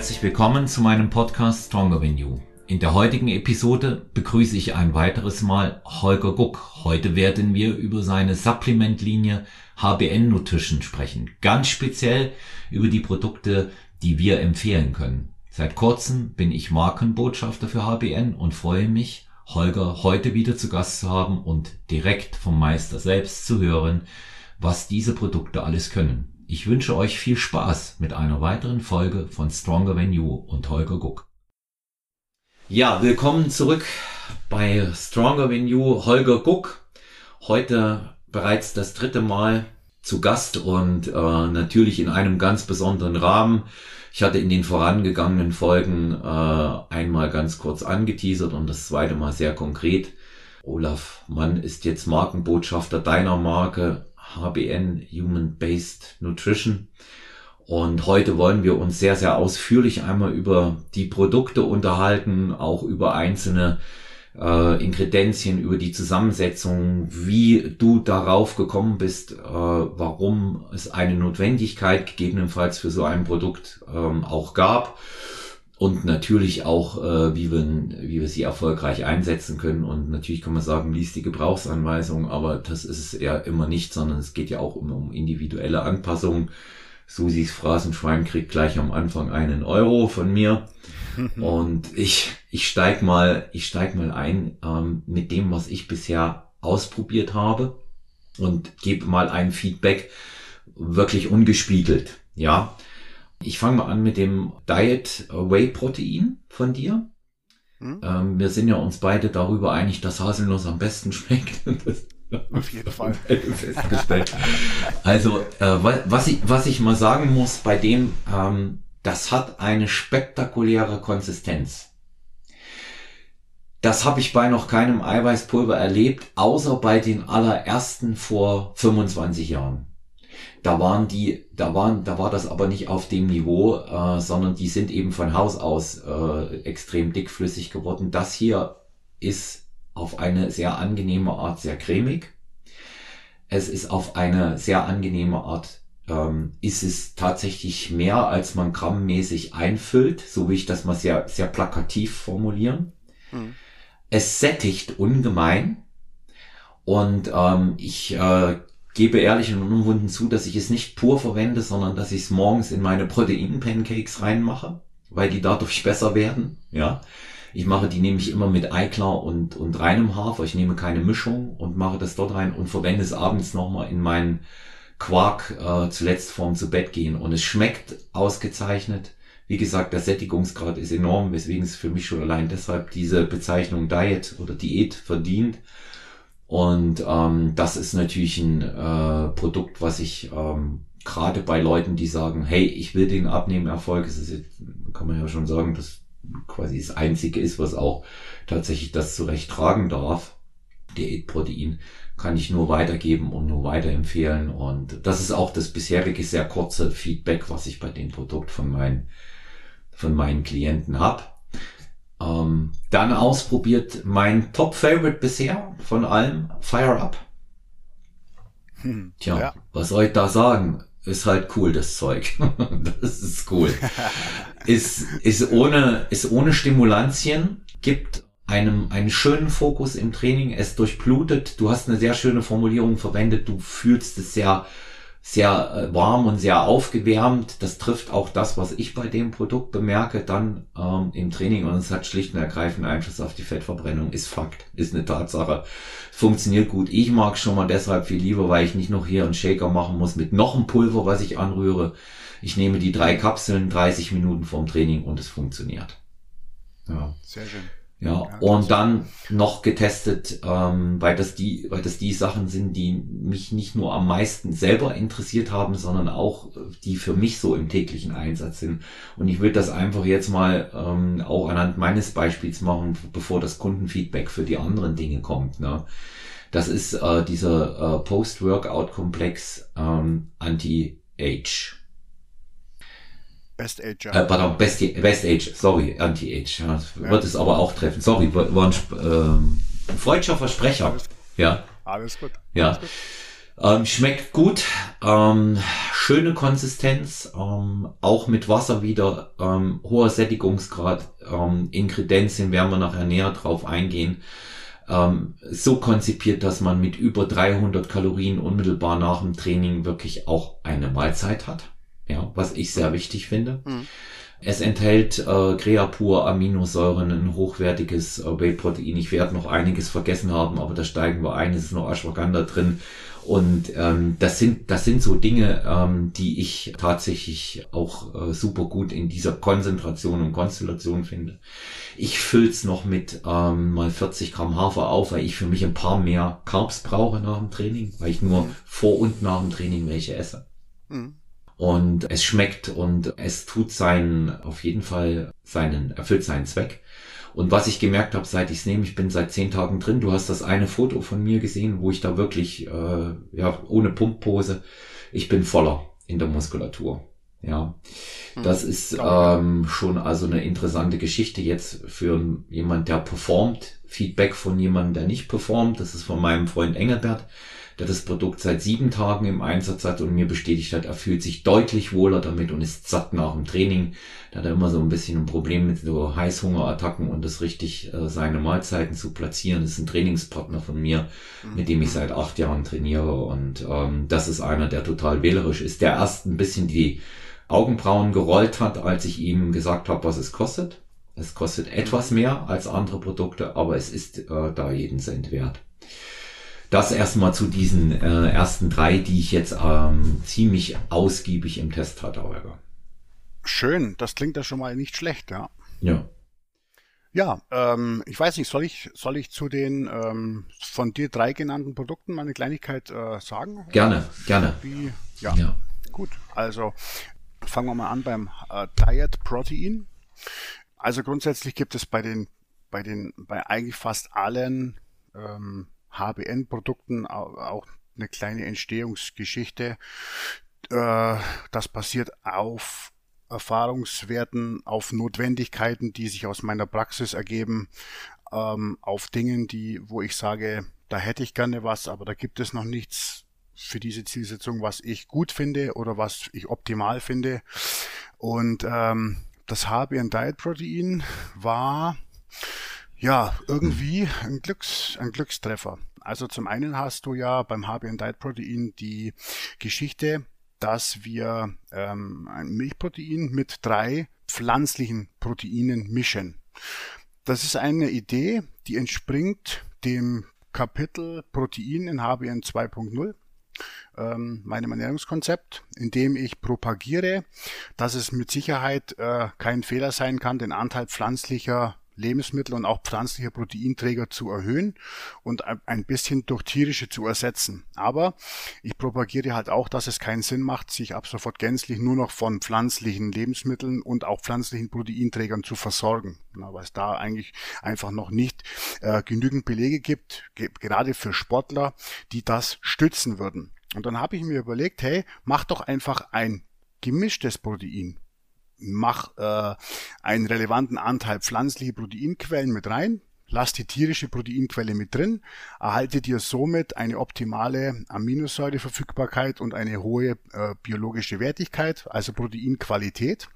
herzlich willkommen zu meinem Podcast Stronger Than You. In der heutigen Episode begrüße ich ein weiteres Mal Holger Guck. Heute werden wir über seine Supplementlinie HBN Nutrition sprechen. Ganz speziell über die Produkte, die wir empfehlen können. Seit kurzem bin ich Markenbotschafter für HBN und freue mich, Holger heute wieder zu Gast zu haben und direkt vom Meister selbst zu hören, was diese Produkte alles können. Ich wünsche euch viel Spaß mit einer weiteren Folge von Stronger Than You und Holger Guck. Ja, willkommen zurück bei Stronger Than You, Holger Guck. Heute bereits das dritte Mal zu Gast und äh, natürlich in einem ganz besonderen Rahmen. Ich hatte in den vorangegangenen Folgen äh, einmal ganz kurz angeteasert und das zweite Mal sehr konkret. Olaf Mann ist jetzt Markenbotschafter deiner Marke HBN Human Based Nutrition. Und heute wollen wir uns sehr, sehr ausführlich einmal über die Produkte unterhalten, auch über einzelne äh, Inkredenzien, über die Zusammensetzung, wie du darauf gekommen bist, äh, warum es eine Notwendigkeit gegebenenfalls für so ein Produkt ähm, auch gab und natürlich auch, äh, wie, wir, wie wir sie erfolgreich einsetzen können. Und natürlich kann man sagen, liest die Gebrauchsanweisung, aber das ist es eher immer nicht, sondern es geht ja auch immer um individuelle Anpassungen. Susis Phrasenschwein kriegt gleich am Anfang einen Euro von mir. Und ich, ich steig mal, ich steig mal ein ähm, mit dem, was ich bisher ausprobiert habe und gebe mal ein Feedback wirklich ungespiegelt. Ja, ich fange mal an mit dem Diet Whey Protein von dir. Hm? Ähm, wir sind ja uns beide darüber einig, dass Haselnuss am besten schmeckt. Auf jeden Fall. Festgestellt. Also, äh, was, ich, was ich mal sagen muss bei dem, ähm, das hat eine spektakuläre Konsistenz. Das habe ich bei noch keinem Eiweißpulver erlebt, außer bei den allerersten vor 25 Jahren. Da waren die, da waren, da war das aber nicht auf dem Niveau, äh, sondern die sind eben von Haus aus äh, extrem dickflüssig geworden. Das hier ist auf eine sehr angenehme Art sehr cremig. Es ist auf eine sehr angenehme Art, ähm, ist es tatsächlich mehr, als man grammmäßig einfüllt, so wie ich das mal sehr, sehr plakativ formulieren. Hm. Es sättigt ungemein. Und ähm, ich äh, gebe ehrlich und unumwunden zu, dass ich es nicht pur verwende, sondern dass ich es morgens in meine Protein-Pancakes reinmache, weil die dadurch besser werden. Ja, ich mache die nämlich immer mit Eiklar und, und reinem Hafer. Ich nehme keine Mischung und mache das dort rein und verwende es abends nochmal in meinen Quark äh, zuletzt vorm zu Bett gehen. Und es schmeckt ausgezeichnet. Wie gesagt, der Sättigungsgrad ist enorm, weswegen es für mich schon allein deshalb diese Bezeichnung Diet oder Diät verdient. Und ähm, das ist natürlich ein äh, Produkt, was ich ähm, gerade bei Leuten, die sagen, hey, ich will den Abnehmerfolg, es ist jetzt, kann man ja schon sagen, dass quasi das einzige ist, was auch tatsächlich das zurecht tragen darf. Diätprotein kann ich nur weitergeben und nur weiterempfehlen. Und das ist auch das bisherige sehr kurze Feedback, was ich bei dem Produkt von meinen, von meinen Klienten habe. Ähm, dann ausprobiert mein Top-Favorite bisher von allem, Fire Up. Hm, Tja, ja. was soll ich da sagen? Ist halt cool, das Zeug. das ist cool. ist, ist ohne, ist ohne Stimulantien, gibt einem einen schönen Fokus im Training, es durchblutet. Du hast eine sehr schöne Formulierung verwendet. Du fühlst es sehr, sehr äh, warm und sehr aufgewärmt. Das trifft auch das, was ich bei dem Produkt bemerke, dann ähm, im Training. Und es hat schlicht und ergreifend Einfluss auf die Fettverbrennung. Ist Fakt, ist eine Tatsache. Funktioniert gut. Ich mag schon mal deshalb viel lieber, weil ich nicht noch hier einen Shaker machen muss mit noch einem Pulver, was ich anrühre. Ich nehme die drei Kapseln, 30 Minuten vorm Training und es funktioniert. Ja. Sehr schön. Ja, ja und dann noch getestet, ähm, weil das die, weil das die Sachen sind, die mich nicht nur am meisten selber interessiert haben, sondern auch die für mich so im täglichen Einsatz sind. Und ich will das einfach jetzt mal ähm, auch anhand meines Beispiels machen, bevor das Kundenfeedback für die anderen Dinge kommt. Ne? Das ist äh, dieser äh, Post-Workout-Komplex ähm, Anti-Age. Best Age. Ja. Äh, pardon, Best, Best Age, sorry, Anti-Age. Ja, ja. Wird es aber auch treffen. Sorry, war ein, ähm, ein freudscher Versprecher. Alles, ja. Alles gut. Ja. Alles gut. Ähm, schmeckt gut, ähm, schöne Konsistenz, ähm, auch mit Wasser wieder, ähm, hoher Sättigungsgrad, ähm, Inkredenzien werden wir nachher näher drauf eingehen. Ähm, so konzipiert, dass man mit über 300 Kalorien unmittelbar nach dem Training wirklich auch eine Mahlzeit hat, ja, was ich sehr wichtig finde. Mhm. Es enthält äh, Creapur, Aminosäuren, ein hochwertiges äh, Whey-Protein. Ich werde noch einiges vergessen haben, aber da steigen wir ein. Es ist noch Ashwagandha drin. Und ähm, das sind das sind so Dinge, ähm, die ich tatsächlich auch äh, super gut in dieser Konzentration und Konstellation finde. Ich füll's noch mit ähm, mal 40 Gramm Hafer auf, weil ich für mich ein paar mehr Carbs brauche nach dem Training, weil ich nur vor und nach dem Training welche esse. Mhm und es schmeckt und es tut seinen, auf jeden Fall seinen, erfüllt seinen Zweck. Und was ich gemerkt habe, seit ich es nehme, ich bin seit zehn Tagen drin, du hast das eine Foto von mir gesehen, wo ich da wirklich, äh, ja, ohne Pumppose, ich bin voller in der Muskulatur. Ja, hm. das ist ähm, schon also eine interessante Geschichte jetzt für jemand, der performt. Feedback von jemandem, der nicht performt. Das ist von meinem Freund Engelbert der das Produkt seit sieben Tagen im Einsatz hat und mir bestätigt hat, er fühlt sich deutlich wohler damit und ist satt nach dem Training. Da hat er immer so ein bisschen ein Problem mit so Heißhungerattacken und das richtig äh, seine Mahlzeiten zu platzieren. Das ist ein Trainingspartner von mir, mhm. mit dem ich seit acht Jahren trainiere und ähm, das ist einer, der total wählerisch ist, der erst ein bisschen die Augenbrauen gerollt hat, als ich ihm gesagt habe, was es kostet. Es kostet etwas mehr als andere Produkte, aber es ist äh, da jeden Cent wert. Das erstmal zu diesen äh, ersten drei, die ich jetzt ähm, ziemlich ausgiebig im Test hatte, Holger. Schön, das klingt ja schon mal nicht schlecht, ja. Ja. Ja, ähm, ich weiß nicht, soll ich, soll ich zu den ähm, von dir drei genannten Produkten mal eine Kleinigkeit äh, sagen? Gerne, gerne. Wie, ja, ja, gut. Also fangen wir mal an beim äh, Diet Protein. Also grundsätzlich gibt es bei den, bei den, bei eigentlich fast allen ähm, HBN-Produkten auch eine kleine Entstehungsgeschichte. Äh, das basiert auf Erfahrungswerten, auf Notwendigkeiten, die sich aus meiner Praxis ergeben, ähm, auf Dingen, die, wo ich sage, da hätte ich gerne was, aber da gibt es noch nichts für diese Zielsetzung, was ich gut finde oder was ich optimal finde. Und ähm, das HBN Diet Protein war ja, irgendwie ein, Glücks, ein Glückstreffer. Also zum einen hast du ja beim HBN Diet Protein die Geschichte, dass wir ähm, ein Milchprotein mit drei pflanzlichen Proteinen mischen. Das ist eine Idee, die entspringt dem Kapitel Protein in HBN 2.0 ähm, meinem Ernährungskonzept, in dem ich propagiere, dass es mit Sicherheit äh, kein Fehler sein kann, den Anteil pflanzlicher Lebensmittel und auch pflanzliche Proteinträger zu erhöhen und ein bisschen durch tierische zu ersetzen. Aber ich propagiere halt auch, dass es keinen Sinn macht, sich ab sofort gänzlich nur noch von pflanzlichen Lebensmitteln und auch pflanzlichen Proteinträgern zu versorgen, weil es da eigentlich einfach noch nicht äh, genügend Belege gibt, gerade für Sportler, die das stützen würden. Und dann habe ich mir überlegt, hey, mach doch einfach ein gemischtes Protein mach äh, einen relevanten Anteil pflanzliche Proteinquellen mit rein, lass die tierische Proteinquelle mit drin, erhalte dir somit eine optimale Aminosäureverfügbarkeit und eine hohe äh, biologische Wertigkeit, also Proteinqualität.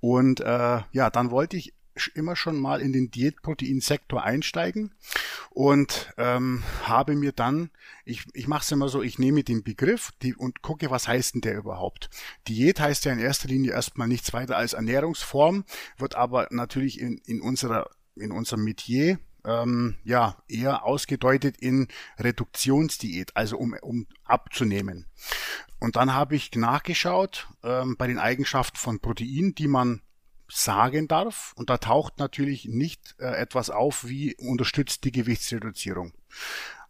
Und äh, ja, dann wollte ich immer schon mal in den Diätproteinsektor einsteigen und ähm, habe mir dann, ich, ich mache es immer so, ich nehme den Begriff die, und gucke, was heißt denn der überhaupt. Diät heißt ja in erster Linie erstmal nichts weiter als Ernährungsform, wird aber natürlich in, in unserer in unserem Metier ähm, ja eher ausgedeutet in Reduktionsdiät, also um, um abzunehmen. Und dann habe ich nachgeschaut ähm, bei den Eigenschaften von Protein, die man sagen darf. Und da taucht natürlich nicht äh, etwas auf wie unterstützt die Gewichtsreduzierung.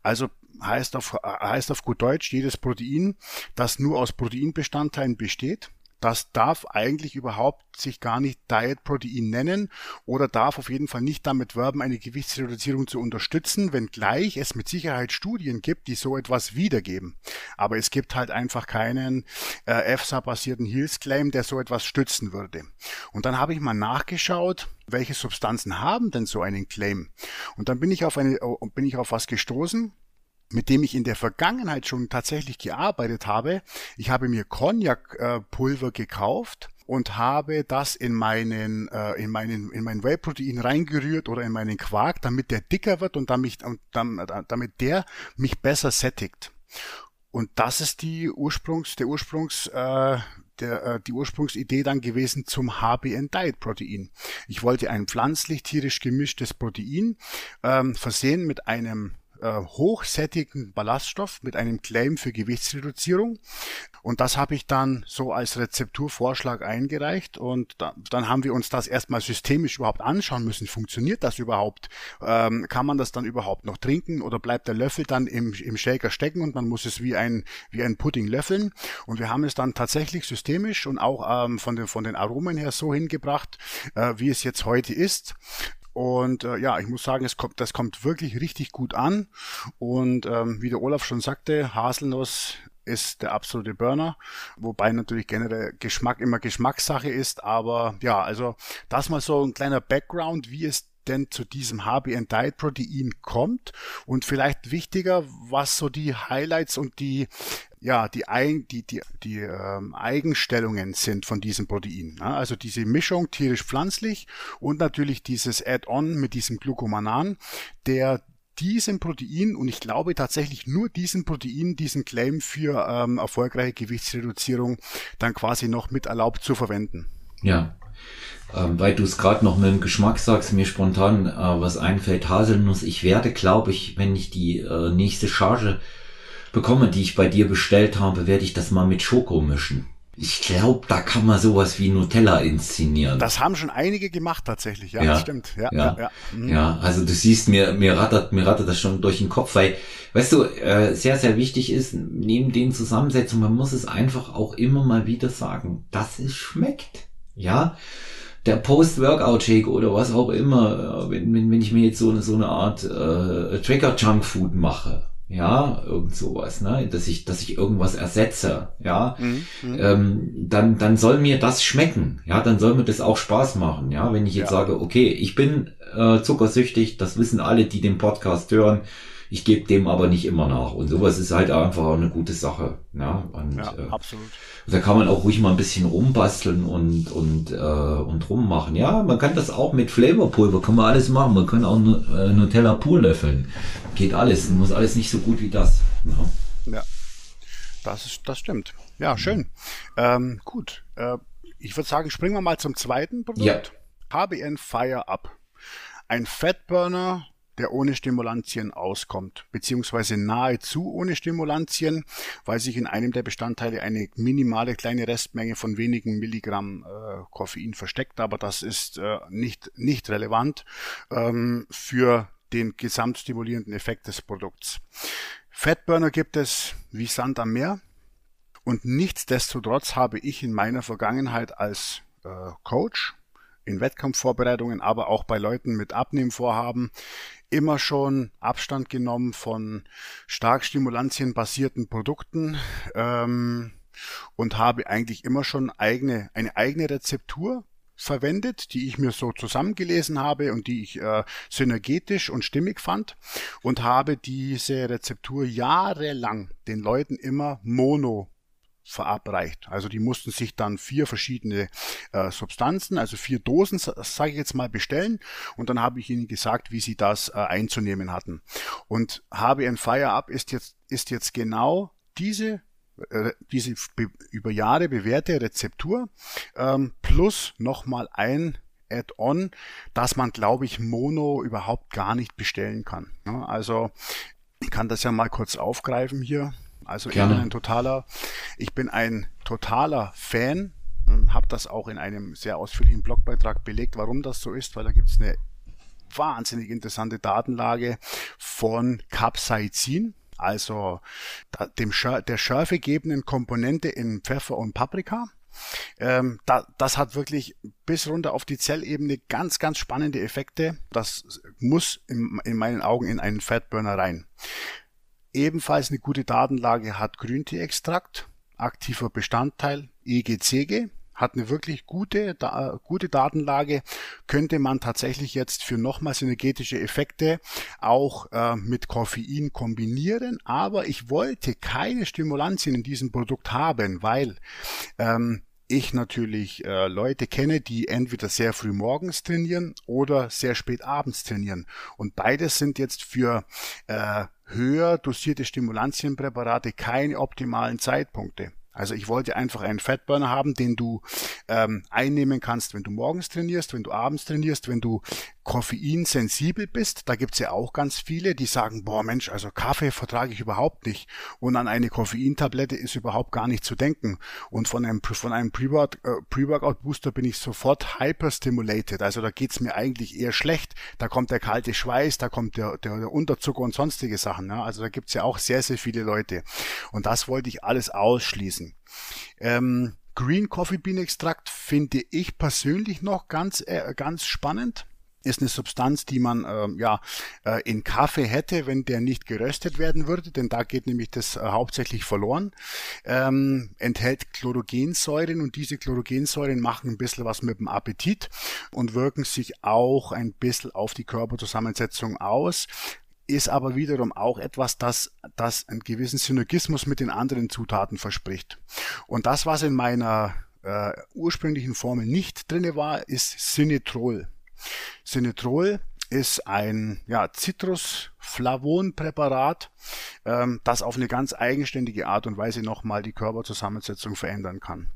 Also heißt auf, heißt auf gut Deutsch, jedes Protein, das nur aus Proteinbestandteilen besteht, das darf eigentlich überhaupt sich gar nicht Diet Protein nennen oder darf auf jeden Fall nicht damit werben, eine Gewichtsreduzierung zu unterstützen, wenngleich es mit Sicherheit Studien gibt, die so etwas wiedergeben. Aber es gibt halt einfach keinen äh, EFSA-basierten Hills Claim, der so etwas stützen würde. Und dann habe ich mal nachgeschaut, welche Substanzen haben denn so einen Claim? Und dann bin ich auf eine, bin ich auf was gestoßen, mit dem ich in der Vergangenheit schon tatsächlich gearbeitet habe. Ich habe mir Cognac-Pulver gekauft und habe das in meinen äh, in meinen in mein Whey-Protein reingerührt oder in meinen Quark, damit der dicker wird und damit, und damit der mich besser sättigt. Und das ist die Ursprungs der Ursprungs äh, der, äh, die Ursprungsidee dann gewesen zum HBN Diet Protein. Ich wollte ein pflanzlich tierisch gemischtes Protein ähm, versehen mit einem äh, hochsättigen Ballaststoff mit einem Claim für Gewichtsreduzierung. Und das habe ich dann so als Rezepturvorschlag eingereicht und da, dann haben wir uns das erstmal systemisch überhaupt anschauen müssen. Funktioniert das überhaupt? Ähm, kann man das dann überhaupt noch trinken oder bleibt der Löffel dann im, im Shaker stecken und man muss es wie ein, wie ein Pudding löffeln? Und wir haben es dann tatsächlich systemisch und auch ähm, von, den, von den Aromen her so hingebracht, äh, wie es jetzt heute ist. Und äh, ja, ich muss sagen, es kommt, das kommt wirklich richtig gut an. Und ähm, wie der Olaf schon sagte, Haselnuss ist der absolute Burner, wobei natürlich generell Geschmack immer Geschmackssache ist, aber ja, also das mal so ein kleiner Background, wie es denn zu diesem HBN Diet Protein kommt und vielleicht wichtiger, was so die Highlights und die ja, die, die, die, die ähm, Eigenstellungen sind von diesem Protein. Ja, also diese Mischung tierisch-pflanzlich und natürlich dieses Add-on mit diesem Glucomanan, der diesem Protein und ich glaube tatsächlich nur diesem Protein, diesen Claim für ähm, erfolgreiche Gewichtsreduzierung dann quasi noch mit erlaubt zu verwenden. Ja, ähm, weil du es gerade noch mit dem Geschmack sagst, mir spontan äh, was einfällt, Haselnuss. Ich werde, glaube ich, wenn ich die äh, nächste Charge bekomme, die ich bei dir bestellt habe, werde ich das mal mit Schoko mischen. Ich glaube, da kann man sowas wie Nutella inszenieren. Das haben schon einige gemacht tatsächlich, ja, ja das stimmt. Ja, ja, ja, mhm. ja. also du siehst, mir, mir rattert, mir rattert das schon durch den Kopf, weil, weißt du, äh, sehr, sehr wichtig ist, neben den Zusammensetzungen, man muss es einfach auch immer mal wieder sagen, dass es schmeckt. Ja, der Post-Workout-Shake oder was auch immer, äh, wenn, wenn, wenn ich mir jetzt so eine, so eine Art äh, Trigger-Junk-Food mache, ja, irgend sowas, ne, dass ich, dass ich irgendwas ersetze, ja, mhm, mhm, ähm, dann, dann soll mir das schmecken, ja, dann soll mir das auch Spaß machen, ja, wenn ich jetzt ja. sage, okay, ich bin äh, zuckersüchtig, das wissen alle, die den Podcast hören, ich gebe dem aber nicht immer nach und sowas ist halt einfach eine gute Sache, ja, und, ja, äh, absolut. Da kann man auch ruhig mal ein bisschen rumbasteln und, und, äh, und rummachen. Ja, man kann das auch mit Flavorpulver, kann man alles machen. Man kann auch äh, Nutella pur löffeln. Geht alles. Muss alles nicht so gut wie das. Ja, ja. Das, ist, das stimmt. Ja, schön. Ähm, gut. Äh, ich würde sagen, springen wir mal zum zweiten Produkt. Ja. HBN Fire Up. Ein Fatburner der ohne Stimulantien auskommt, beziehungsweise nahezu ohne Stimulantien, weil sich in einem der Bestandteile eine minimale kleine Restmenge von wenigen Milligramm äh, Koffein versteckt, aber das ist äh, nicht, nicht relevant ähm, für den gesamtstimulierenden Effekt des Produkts. Fatburner gibt es wie Sand am Meer und nichtsdestotrotz habe ich in meiner Vergangenheit als äh, Coach in Wettkampfvorbereitungen, aber auch bei Leuten mit Abnehmvorhaben immer schon Abstand genommen von stark stimulantienbasierten Produkten ähm, und habe eigentlich immer schon eigene, eine eigene Rezeptur verwendet, die ich mir so zusammengelesen habe und die ich äh, synergetisch und stimmig fand und habe diese Rezeptur jahrelang den Leuten immer mono verabreicht. Also die mussten sich dann vier verschiedene äh, Substanzen, also vier Dosen, sage ich jetzt mal, bestellen und dann habe ich ihnen gesagt, wie sie das äh, einzunehmen hatten. Und HBN Fire Up ist jetzt, ist jetzt genau diese äh, diese über Jahre bewährte Rezeptur ähm, plus nochmal ein Add-on, dass man, glaube ich, Mono überhaupt gar nicht bestellen kann. Ja, also ich kann das ja mal kurz aufgreifen hier. Also Gerne. ich bin ein totaler, ich bin ein totaler Fan, habe das auch in einem sehr ausführlichen Blogbeitrag belegt, warum das so ist, weil da gibt es eine wahnsinnig interessante Datenlage von Capsaicin, also dem der schärfegebenden Komponente in Pfeffer und Paprika. Ähm, da, das hat wirklich bis runter auf die Zellebene ganz, ganz spannende Effekte. Das muss in, in meinen Augen in einen Fatburner rein. Ebenfalls eine gute Datenlage hat Grünteeextrakt, aktiver Bestandteil EGCG, hat eine wirklich gute, da, gute Datenlage, könnte man tatsächlich jetzt für nochmals synergetische Effekte auch äh, mit Koffein kombinieren. Aber ich wollte keine Stimulantien in diesem Produkt haben, weil ähm, ich natürlich äh, Leute kenne, die entweder sehr früh morgens trainieren oder sehr spät abends trainieren. Und beides sind jetzt für äh, höher dosierte Stimulantienpräparate keine optimalen Zeitpunkte. Also ich wollte einfach einen Fatburner haben, den du ähm, einnehmen kannst, wenn du morgens trainierst, wenn du abends trainierst, wenn du koffeinsensibel bist. Da gibt's ja auch ganz viele, die sagen, boah Mensch, also Kaffee vertrage ich überhaupt nicht. Und an eine Koffeintablette ist überhaupt gar nicht zu denken. Und von einem, von einem Pre-Workout-Booster bin ich sofort hyperstimulated. Also da geht's mir eigentlich eher schlecht. Da kommt der kalte Schweiß, da kommt der, der, der Unterzucker und sonstige Sachen. Ja? Also da gibt's ja auch sehr, sehr viele Leute. Und das wollte ich alles ausschließen. Ähm, Green Coffee Bean Extrakt finde ich persönlich noch ganz, äh, ganz spannend. Ist eine Substanz, die man äh, ja äh, in Kaffee hätte, wenn der nicht geröstet werden würde, denn da geht nämlich das äh, hauptsächlich verloren. Ähm, enthält Chlorogensäuren und diese Chlorogensäuren machen ein bisschen was mit dem Appetit und wirken sich auch ein bisschen auf die Körperzusammensetzung aus ist aber wiederum auch etwas, das, das einen gewissen Synergismus mit den anderen Zutaten verspricht. Und das, was in meiner äh, ursprünglichen Formel nicht drinne war, ist Sinetrol. Sinetrol ist ein ja, Citrusflavonpräparat, ähm, das auf eine ganz eigenständige Art und Weise nochmal die Körperzusammensetzung verändern kann.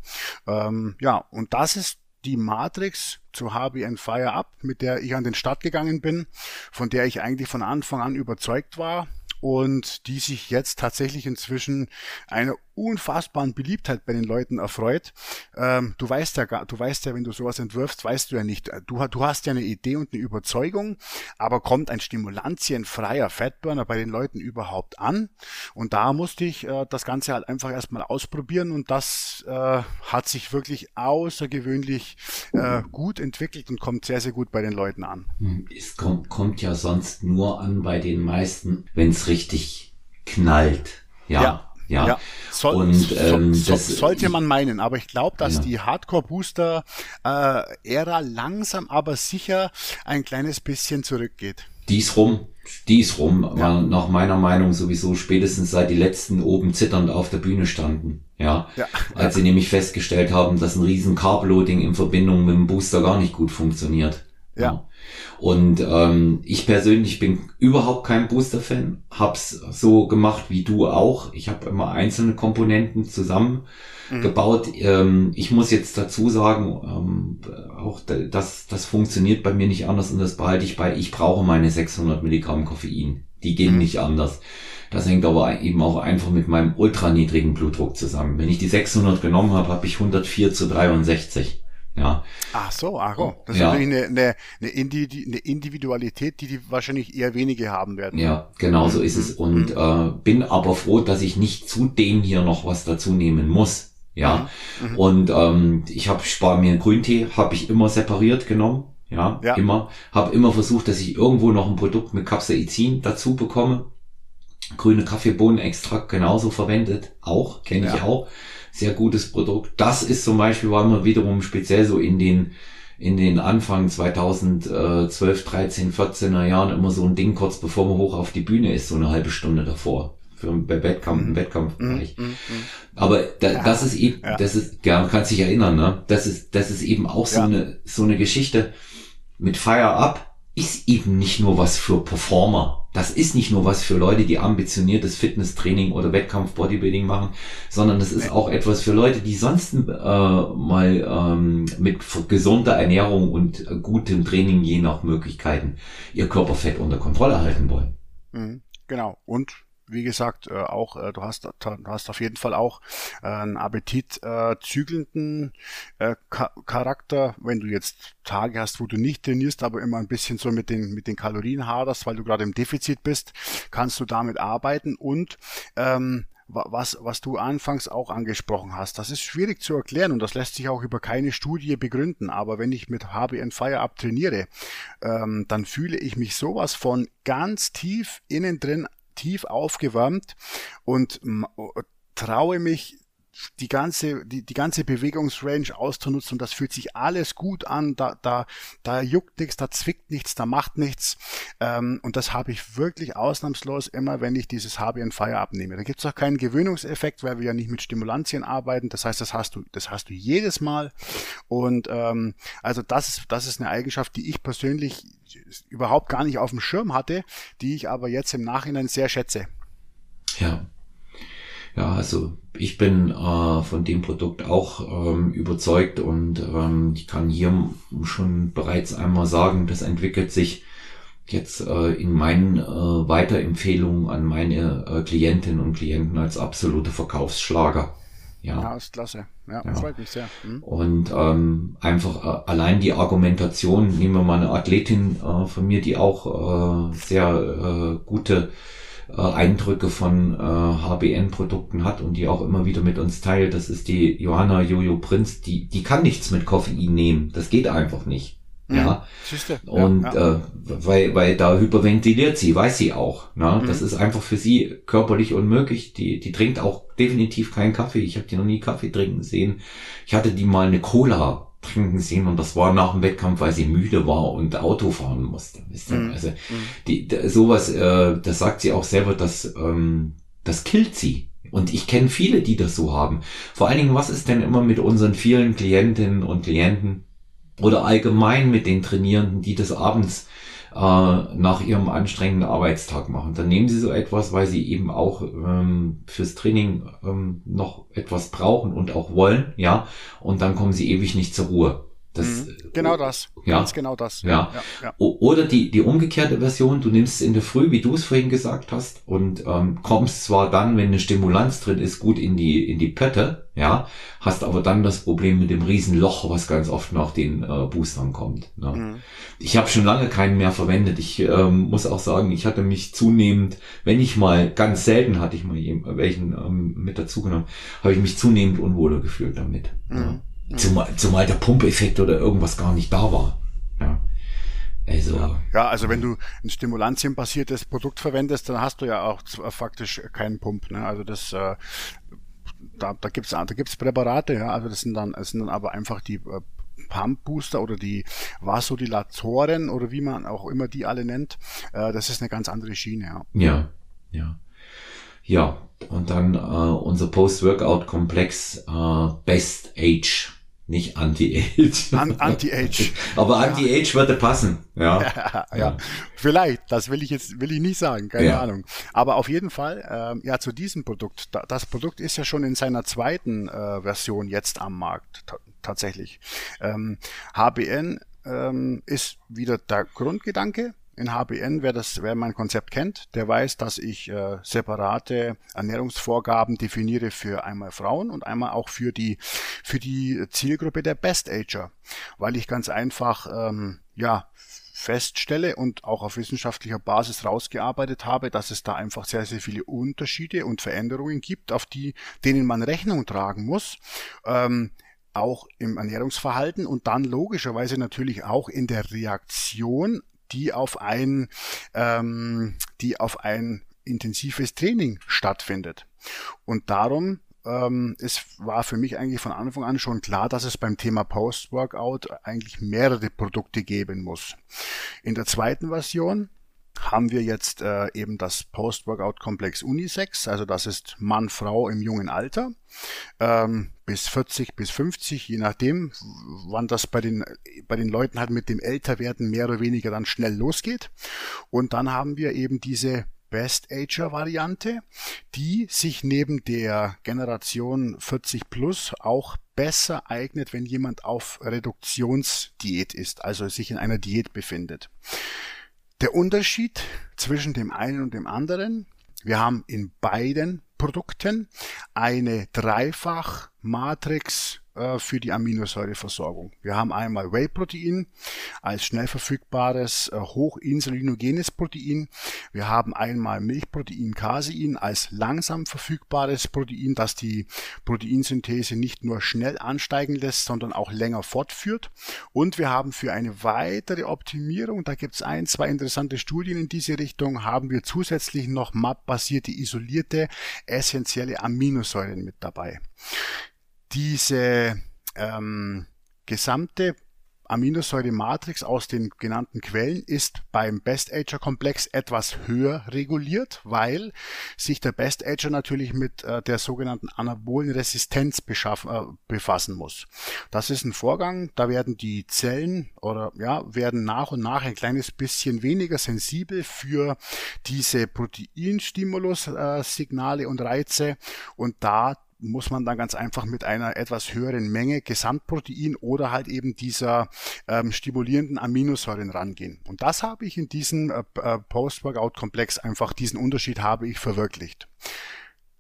Ähm, ja, und das ist die Matrix zu HBN Fire Up, mit der ich an den Start gegangen bin, von der ich eigentlich von Anfang an überzeugt war und die sich jetzt tatsächlich inzwischen einer unfassbaren Beliebtheit bei den Leuten erfreut. Ähm, du weißt ja, du weißt ja, wenn du sowas entwirfst, weißt du ja nicht. Du, du hast ja eine Idee und eine Überzeugung, aber kommt ein stimulantienfreier Fatburner bei den Leuten überhaupt an? Und da musste ich äh, das Ganze halt einfach erstmal ausprobieren und das äh, hat sich wirklich außergewöhnlich äh, gut entwickelt und kommt sehr, sehr gut bei den Leuten an. Hm, es kommt, kommt ja sonst nur an bei den meisten, wenn es richtig knallt. ja. ja. Ja, ja. Soll, und ähm, so, das, sollte man meinen, aber ich glaube, dass ja. die Hardcore-Booster-Ära äh, langsam aber sicher ein kleines bisschen zurückgeht. Dies rum, dies rum, ja. war nach meiner Meinung sowieso spätestens seit die letzten oben zitternd auf der Bühne standen. Ja, ja. als sie nämlich festgestellt haben, dass ein riesen Carbloading in Verbindung mit dem Booster gar nicht gut funktioniert. Ja. Und ähm, ich persönlich bin überhaupt kein Booster-Fan. Hab's so gemacht wie du auch. Ich habe immer einzelne Komponenten zusammengebaut. Mhm. Ähm, ich muss jetzt dazu sagen, ähm, auch das, das funktioniert bei mir nicht anders und das behalte ich bei. Ich brauche meine 600 Milligramm Koffein. Die gehen mhm. nicht anders. Das hängt aber eben auch einfach mit meinem ultraniedrigen Blutdruck zusammen. Wenn ich die 600 genommen habe, habe ich 104 zu 63. Ja. Ach so, ach so. Das ja. ist natürlich eine, eine, eine Individualität, die die wahrscheinlich eher wenige haben werden. Ja, genau so ist es. Und mhm. äh, bin aber froh, dass ich nicht zu dem hier noch was dazu nehmen muss. Ja. Mhm. mhm. Und ähm, ich habe spar mir einen Grüntee, habe ich immer separiert genommen. Ja, ja. immer. Habe immer versucht, dass ich irgendwo noch ein Produkt mit Capsaicin dazu bekomme. Grüne Kaffeebohnenextrakt genauso verwendet. Auch, kenne ja. ich auch sehr gutes Produkt. Das ist zum Beispiel, war immer wiederum speziell so in den in den Anfang 2012, 13, 14er Jahren immer so ein Ding, kurz bevor man hoch auf die Bühne ist, so eine halbe Stunde davor. Für einen Wettkampf, einen mhm. Wettkampfbereich. Mm, mm, mm. Aber da, ja, das ist eben, ja. das ist, ja, kannst dich erinnern, ne? Das ist, das ist eben auch so ja. eine, so eine Geschichte mit Fire Up ist eben nicht nur was für Performer. Das ist nicht nur was für Leute, die ambitioniertes Fitnesstraining oder Wettkampf-Bodybuilding machen, sondern es ist auch etwas für Leute, die sonst äh, mal ähm, mit gesunder Ernährung und gutem Training je nach Möglichkeiten ihr Körperfett unter Kontrolle halten wollen. Mhm, genau. Und wie gesagt, äh, auch äh, du hast, du hast auf jeden Fall auch äh, einen Appetit äh, äh, Charakter, wenn du jetzt Tage hast, wo du nicht trainierst, aber immer ein bisschen so mit den mit den Kalorien haderst, weil du gerade im Defizit bist, kannst du damit arbeiten und ähm, was, was du anfangs auch angesprochen hast. Das ist schwierig zu erklären und das lässt sich auch über keine Studie begründen. Aber wenn ich mit HBN Fire Up trainiere, ähm, dann fühle ich mich sowas von ganz tief innen drin tief aufgewärmt und traue mich die ganze, die, die ganze Bewegungsrange auszunutzen das fühlt sich alles gut an, da, da, da juckt nichts, da zwickt nichts, da macht nichts. Ähm, und das habe ich wirklich ausnahmslos immer, wenn ich dieses HBN Fire abnehme. Da gibt es auch keinen Gewöhnungseffekt, weil wir ja nicht mit Stimulantien arbeiten. Das heißt, das hast du, das hast du jedes Mal. Und ähm, also das ist, das ist eine Eigenschaft, die ich persönlich überhaupt gar nicht auf dem Schirm hatte, die ich aber jetzt im Nachhinein sehr schätze. Ja. Ja, also ich bin äh, von dem Produkt auch ähm, überzeugt und ähm, ich kann hier schon bereits einmal sagen, das entwickelt sich jetzt äh, in meinen äh, Weiterempfehlungen an meine äh, Klientinnen und Klienten als absolute Verkaufsschlager. Ja, ja ist klasse. Ja, ja. freut mich sehr. Mhm. Und ähm, einfach äh, allein die Argumentation, nehmen wir mal eine Athletin äh, von mir, die auch äh, sehr äh, gute äh, Eindrücke von äh, HBN-Produkten hat und die auch immer wieder mit uns teilt. Das ist die Johanna Jojo Prinz, die, die kann nichts mit Koffein nehmen. Das geht einfach nicht. Mhm. Ja. Siehste. Und ja, ja. Äh, weil, weil da hyperventiliert sie, weiß sie auch. Ne? Mhm. Das ist einfach für sie körperlich unmöglich. Die, die trinkt auch definitiv keinen Kaffee. Ich habe die noch nie Kaffee trinken sehen. Ich hatte die mal eine Cola trinken sehen und das war nach dem Wettkampf, weil sie müde war und Auto fahren musste. Mhm. Also mhm. die, sowas, äh, das sagt sie auch selber, dass ähm, das killt sie. Und ich kenne viele, die das so haben. Vor allen Dingen, was ist denn immer mit unseren vielen Klientinnen und Klienten oder allgemein mit den Trainierenden, die das abends äh, nach ihrem anstrengenden Arbeitstag machen. Dann nehmen sie so etwas, weil sie eben auch ähm, fürs Training ähm, noch etwas brauchen und auch wollen, ja, und dann kommen sie ewig nicht zur Ruhe. Das, mhm. genau das. Ja, Ganz genau das. Ja. ja, ja. Oder die, die umgekehrte Version, du nimmst es in der Früh, wie du es vorhin gesagt hast, und ähm, kommst zwar dann, wenn eine Stimulanz drin ist, gut in die, in die Pötte, ja, hast aber dann das Problem mit dem Riesenloch, was ganz oft nach den äh, Boostern kommt. Ne? Mhm. Ich habe schon lange keinen mehr verwendet. Ich ähm, muss auch sagen, ich hatte mich zunehmend, wenn ich mal, ganz selten hatte ich mal welchen ähm, mit dazugenommen, habe ich mich zunehmend unwohler gefühlt damit. Mhm. Ja. Zumal, zumal der Pumpeffekt oder irgendwas gar nicht da war. Ja. Also. Ja, ja also wenn du ein stimulantienbasiertes Produkt verwendest, dann hast du ja auch faktisch keinen Pump. Ne? Also das äh, da, da gibt's da gibt's Präparate, ja, also das sind dann, das sind dann aber einfach die äh, Pump Booster oder die Vasodilatoren oder wie man auch immer die alle nennt. Äh, das ist eine ganz andere Schiene, ja. Ja, ja. Ja, und dann äh, unser Post-Workout-Komplex äh, Best Age nicht Anti-Age. Anti-Age. Aber Anti-Age würde passen. Ja. ja. ja. Vielleicht. Das will ich jetzt, will ich nicht sagen. Keine ja. Ahnung. Aber auf jeden Fall, ähm, ja, zu diesem Produkt. Das Produkt ist ja schon in seiner zweiten äh, Version jetzt am Markt. Tatsächlich. Ähm, HBN ähm, ist wieder der Grundgedanke in HBN, wer das, wer mein Konzept kennt, der weiß, dass ich äh, separate Ernährungsvorgaben definiere für einmal Frauen und einmal auch für die für die Zielgruppe der Best Ager, weil ich ganz einfach ähm, ja feststelle und auch auf wissenschaftlicher Basis rausgearbeitet habe, dass es da einfach sehr, sehr viele Unterschiede und Veränderungen gibt, auf die, denen man Rechnung tragen muss. Ähm, auch im Ernährungsverhalten und dann logischerweise natürlich auch in der Reaktion die auf ein, ähm, die auf ein intensives Training stattfindet. Und darum ähm, es war für mich eigentlich von Anfang an schon klar, dass es beim Thema Post-Workout eigentlich mehrere Produkte geben muss. In der zweiten Version haben wir jetzt äh, eben das Post-Workout-Komplex Unisex, also das ist Mann, Frau im jungen Alter, ähm, bis 40, bis 50, je nachdem, wann das bei den, bei den Leuten halt mit dem Älterwerden mehr oder weniger dann schnell losgeht. Und dann haben wir eben diese Best Ager Variante, die sich neben der Generation 40 plus auch besser eignet, wenn jemand auf Reduktionsdiät ist, also sich in einer Diät befindet. Der Unterschied zwischen dem einen und dem anderen, wir haben in beiden Produkten eine Dreifach Matrix äh, für die Aminosäureversorgung. Wir haben einmal Whey-Protein als schnell verfügbares, äh, hochinsulinogenes Protein. Wir haben einmal Milchprotein Casein als langsam verfügbares Protein, das die Proteinsynthese nicht nur schnell ansteigen lässt, sondern auch länger fortführt. Und wir haben für eine weitere Optimierung, da gibt es ein, zwei interessante Studien in diese Richtung, haben wir zusätzlich noch MAP-basierte isolierte essentielle Aminosäuren mit dabei diese ähm, gesamte Aminosäure-Matrix aus den genannten Quellen ist beim Best-Ager-Komplex etwas höher reguliert, weil sich der Best-Ager natürlich mit äh, der sogenannten anabolen Resistenz äh, befassen muss. Das ist ein Vorgang, da werden die Zellen oder ja, werden nach und nach ein kleines bisschen weniger sensibel für diese Proteinstimulus-Signale äh, und Reize und da muss man dann ganz einfach mit einer etwas höheren Menge Gesamtprotein oder halt eben dieser ähm, stimulierenden Aminosäuren rangehen. Und das habe ich in diesem äh, äh Post-Workout-Komplex einfach, diesen Unterschied habe ich verwirklicht.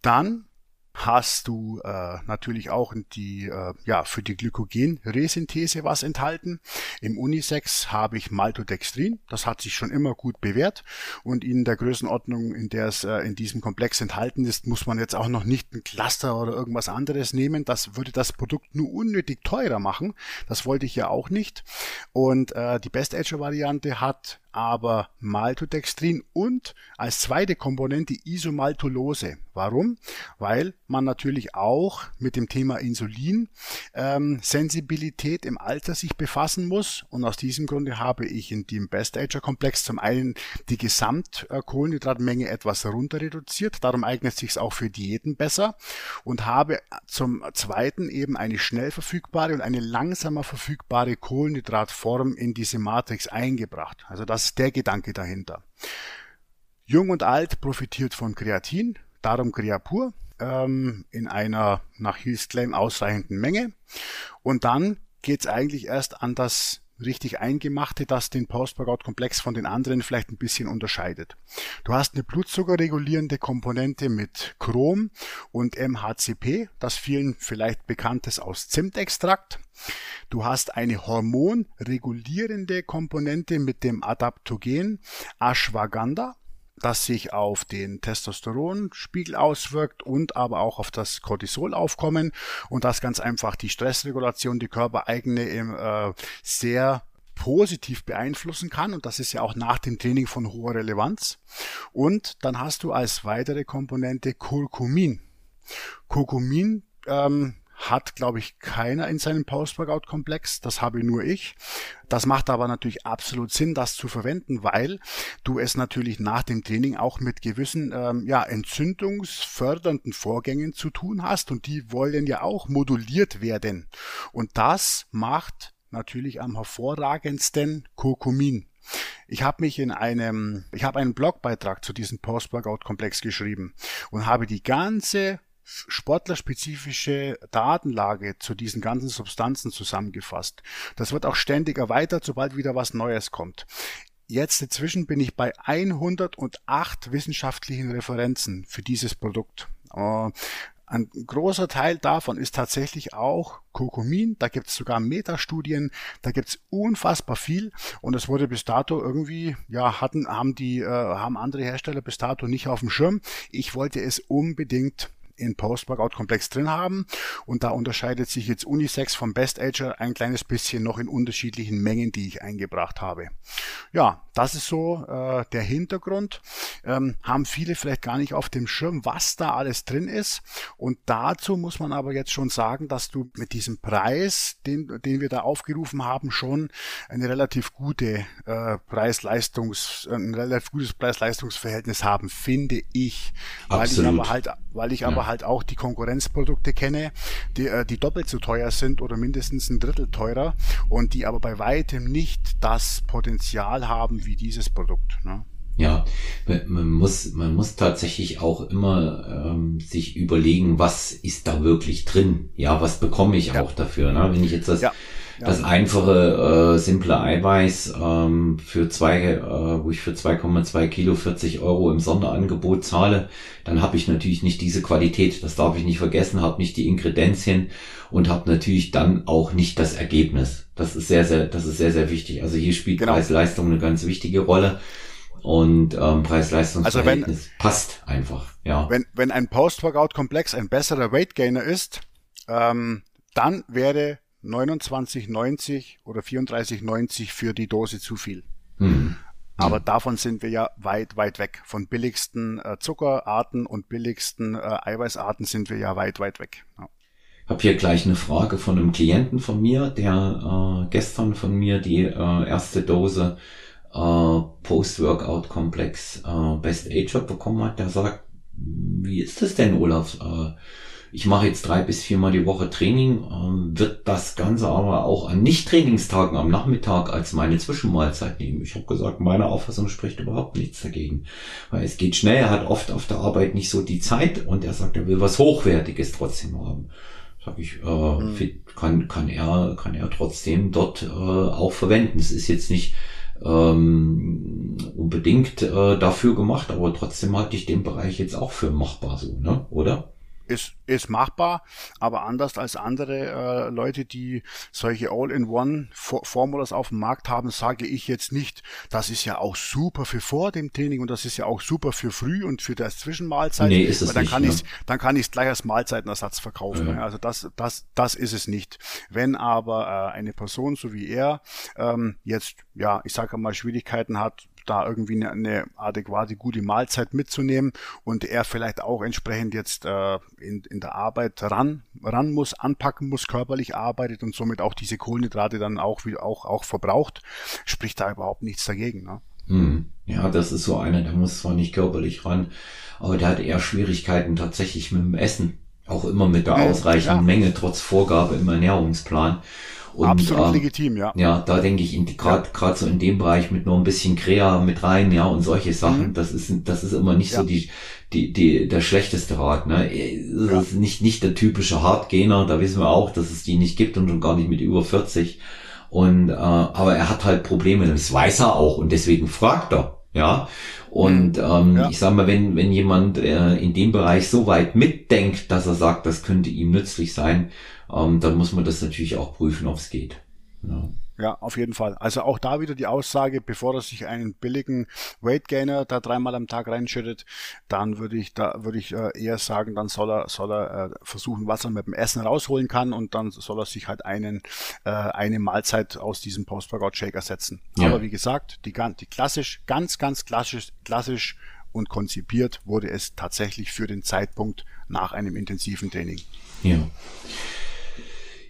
Dann hast du äh, natürlich auch die äh, ja für die Glykogenresynthese was enthalten. Im Unisex habe ich Maltodextrin, das hat sich schon immer gut bewährt und in der Größenordnung, in der es äh, in diesem Komplex enthalten ist, muss man jetzt auch noch nicht ein Cluster oder irgendwas anderes nehmen. Das würde das Produkt nur unnötig teurer machen. Das wollte ich ja auch nicht. Und äh, die Best Edge Variante hat aber Maltodextrin und als zweite Komponente Isomaltulose. Warum? Weil man natürlich auch mit dem Thema Insulin ähm, Sensibilität im Alter sich befassen muss und aus diesem Grunde habe ich in dem Best Ager Komplex zum einen die Gesamtkohlenhydratmenge etwas runter reduziert, darum eignet sich es auch für Diäten besser und habe zum zweiten eben eine schnell verfügbare und eine langsamer verfügbare Kohlenhydratform in diese Matrix eingebracht. Also das ist der Gedanke dahinter. Jung und alt profitiert von Kreatin, darum Creapur ähm, in einer nach Hills Claim ausreichenden Menge. Und dann geht es eigentlich erst an das richtig Eingemachte, das den Post-Workout-Komplex von den anderen vielleicht ein bisschen unterscheidet. Du hast eine blutzuckerregulierende Komponente mit Chrom und MHCP, das vielen vielleicht bekanntes aus Zimtextrakt. Du hast eine hormonregulierende Komponente mit dem Adaptogen Ashwagandha das sich auf den Testosteronspiegel auswirkt und aber auch auf das Cortisolaufkommen und das ganz einfach die Stressregulation, die körpereigene äh, sehr positiv beeinflussen kann und das ist ja auch nach dem Training von hoher Relevanz. Und dann hast du als weitere Komponente Curcumin. Curcumin ähm, hat, glaube ich, keiner in seinem Post-Workout-Komplex. Das habe nur ich. Das macht aber natürlich absolut Sinn, das zu verwenden, weil du es natürlich nach dem Training auch mit gewissen ähm, ja, entzündungsfördernden Vorgängen zu tun hast und die wollen ja auch moduliert werden. Und das macht natürlich am hervorragendsten Kurkumin. Ich habe mich in einem, ich habe einen Blogbeitrag zu diesem Post-Workout-Komplex geschrieben und habe die ganze sportlerspezifische Datenlage zu diesen ganzen Substanzen zusammengefasst. Das wird auch ständig erweitert, sobald wieder was Neues kommt. Jetzt inzwischen bin ich bei 108 wissenschaftlichen Referenzen für dieses Produkt. Äh, ein großer Teil davon ist tatsächlich auch Kurkumin. Da gibt es sogar Metastudien, da gibt es unfassbar viel und es wurde bis dato irgendwie, ja, hatten, haben die, äh, haben andere Hersteller bis dato nicht auf dem Schirm. Ich wollte es unbedingt in Post-Workout-Komplex drin haben. Und da unterscheidet sich jetzt Unisex vom Best Ager ein kleines bisschen noch in unterschiedlichen Mengen, die ich eingebracht habe. Ja, das ist so äh, der Hintergrund. Ähm, haben viele vielleicht gar nicht auf dem Schirm, was da alles drin ist. Und dazu muss man aber jetzt schon sagen, dass du mit diesem Preis, den, den wir da aufgerufen haben, schon eine relativ gute äh, Preis-Leistungs, ein relativ gutes Preis-Leistungsverhältnis haben, finde ich. Weil ich aber halt, weil ich ja. aber halt auch die Konkurrenzprodukte kenne, die, äh, die doppelt so teuer sind oder mindestens ein Drittel teurer und die aber bei weitem nicht das Potenzial haben, wie dieses Produkt. Ne? Ja, man muss, man muss tatsächlich auch immer ähm, sich überlegen, was ist da wirklich drin? Ja, was bekomme ich ja. auch dafür? Ne? Wenn ich jetzt das, ja. Das einfache, äh, simple Eiweiß ähm, für zwei, äh, wo ich für 2,2 Kilo 40 Euro im Sonderangebot zahle, dann habe ich natürlich nicht diese Qualität, das darf ich nicht vergessen, habe nicht die Ingredienzien und habe natürlich dann auch nicht das Ergebnis. Das ist sehr, sehr, das ist sehr, sehr wichtig. Also hier spielt genau. Preis-Leistung eine ganz wichtige Rolle und ähm, Preis-Leistungs-Verhältnis also passt einfach. Ja. Wenn, wenn ein Post-Workout-Komplex ein besserer Weight-Gainer ist, ähm, dann wäre 29,90 oder 34,90 für die Dose zu viel. Mhm. Aber davon sind wir ja weit, weit weg. Von billigsten äh, Zuckerarten und billigsten äh, Eiweißarten sind wir ja weit, weit weg. Ja. Ich habe hier gleich eine Frage von einem Klienten von mir, der äh, gestern von mir die äh, erste Dose äh, Post-Workout-Komplex äh, Best Age bekommen hat. Der sagt, wie ist das denn, Olaf? Ich mache jetzt drei bis viermal die Woche Training, ähm, wird das Ganze aber auch an Nicht-Trainingstagen am Nachmittag als meine Zwischenmahlzeit nehmen. Ich habe gesagt, meine Auffassung spricht überhaupt nichts dagegen. Weil es geht schnell, er hat oft auf der Arbeit nicht so die Zeit und er sagt, er will was Hochwertiges trotzdem haben. Sag ich, äh, mhm. kann, kann er, kann er trotzdem dort äh, auch verwenden. Es ist jetzt nicht ähm, unbedingt äh, dafür gemacht, aber trotzdem halte ich den Bereich jetzt auch für machbar so, ne? Oder? Ist, ist machbar, aber anders als andere äh, Leute, die solche All-in-One-Formulas auf dem Markt haben, sage ich jetzt nicht, das ist ja auch super für vor dem Training und das ist ja auch super für früh und für das Zwischenmahlzeit. Nee, ist es dann nicht, kann ne? ich dann kann ich es gleich als Mahlzeitenersatz verkaufen. Ja. Also das, das, das ist es nicht. Wenn aber äh, eine Person so wie er ähm, jetzt, ja, ich sage mal Schwierigkeiten hat, da irgendwie eine, eine adäquate, gute Mahlzeit mitzunehmen und er vielleicht auch entsprechend jetzt äh, in, in der Arbeit ran, ran muss, anpacken muss, körperlich arbeitet und somit auch diese Kohlenhydrate dann auch, wie, auch, auch verbraucht, spricht da überhaupt nichts dagegen. Ne? Hm. Ja, das ist so einer, der muss zwar nicht körperlich ran, aber der hat eher Schwierigkeiten tatsächlich mit dem Essen. Auch immer mit der ausreichenden ja. Menge, trotz Vorgabe im Ernährungsplan. Und, Absolut äh, legitim, ja. Ja, da denke ich, gerade gerade so in dem Bereich mit nur ein bisschen Krea mit rein, ja, und solche Sachen, mhm. das ist das ist immer nicht ja. so die die die der schlechteste Rat, ne? Das ja. ist nicht nicht der typische Hardgainer, da wissen wir auch, dass es die nicht gibt und schon gar nicht mit über 40. Und äh, aber er hat halt Probleme, das weiß er auch und deswegen fragt er, ja. Und mhm. ähm, ja. ich sage mal, wenn wenn jemand äh, in dem Bereich so weit mitdenkt, dass er sagt, das könnte ihm nützlich sein, ähm, dann muss man das natürlich auch prüfen, ob es geht. Ja. Ja, auf jeden Fall. Also auch da wieder die Aussage, bevor er sich einen billigen Weight Gainer da dreimal am Tag reinschüttet, dann würde ich da würde ich äh, eher sagen, dann soll er soll er äh, versuchen, was er mit dem Essen rausholen kann und dann soll er sich halt einen äh, eine Mahlzeit aus diesem Post-Workout Shake ersetzen. Ja. Aber wie gesagt, die die klassisch ganz ganz klassisch klassisch und konzipiert wurde es tatsächlich für den Zeitpunkt nach einem intensiven Training. Ja.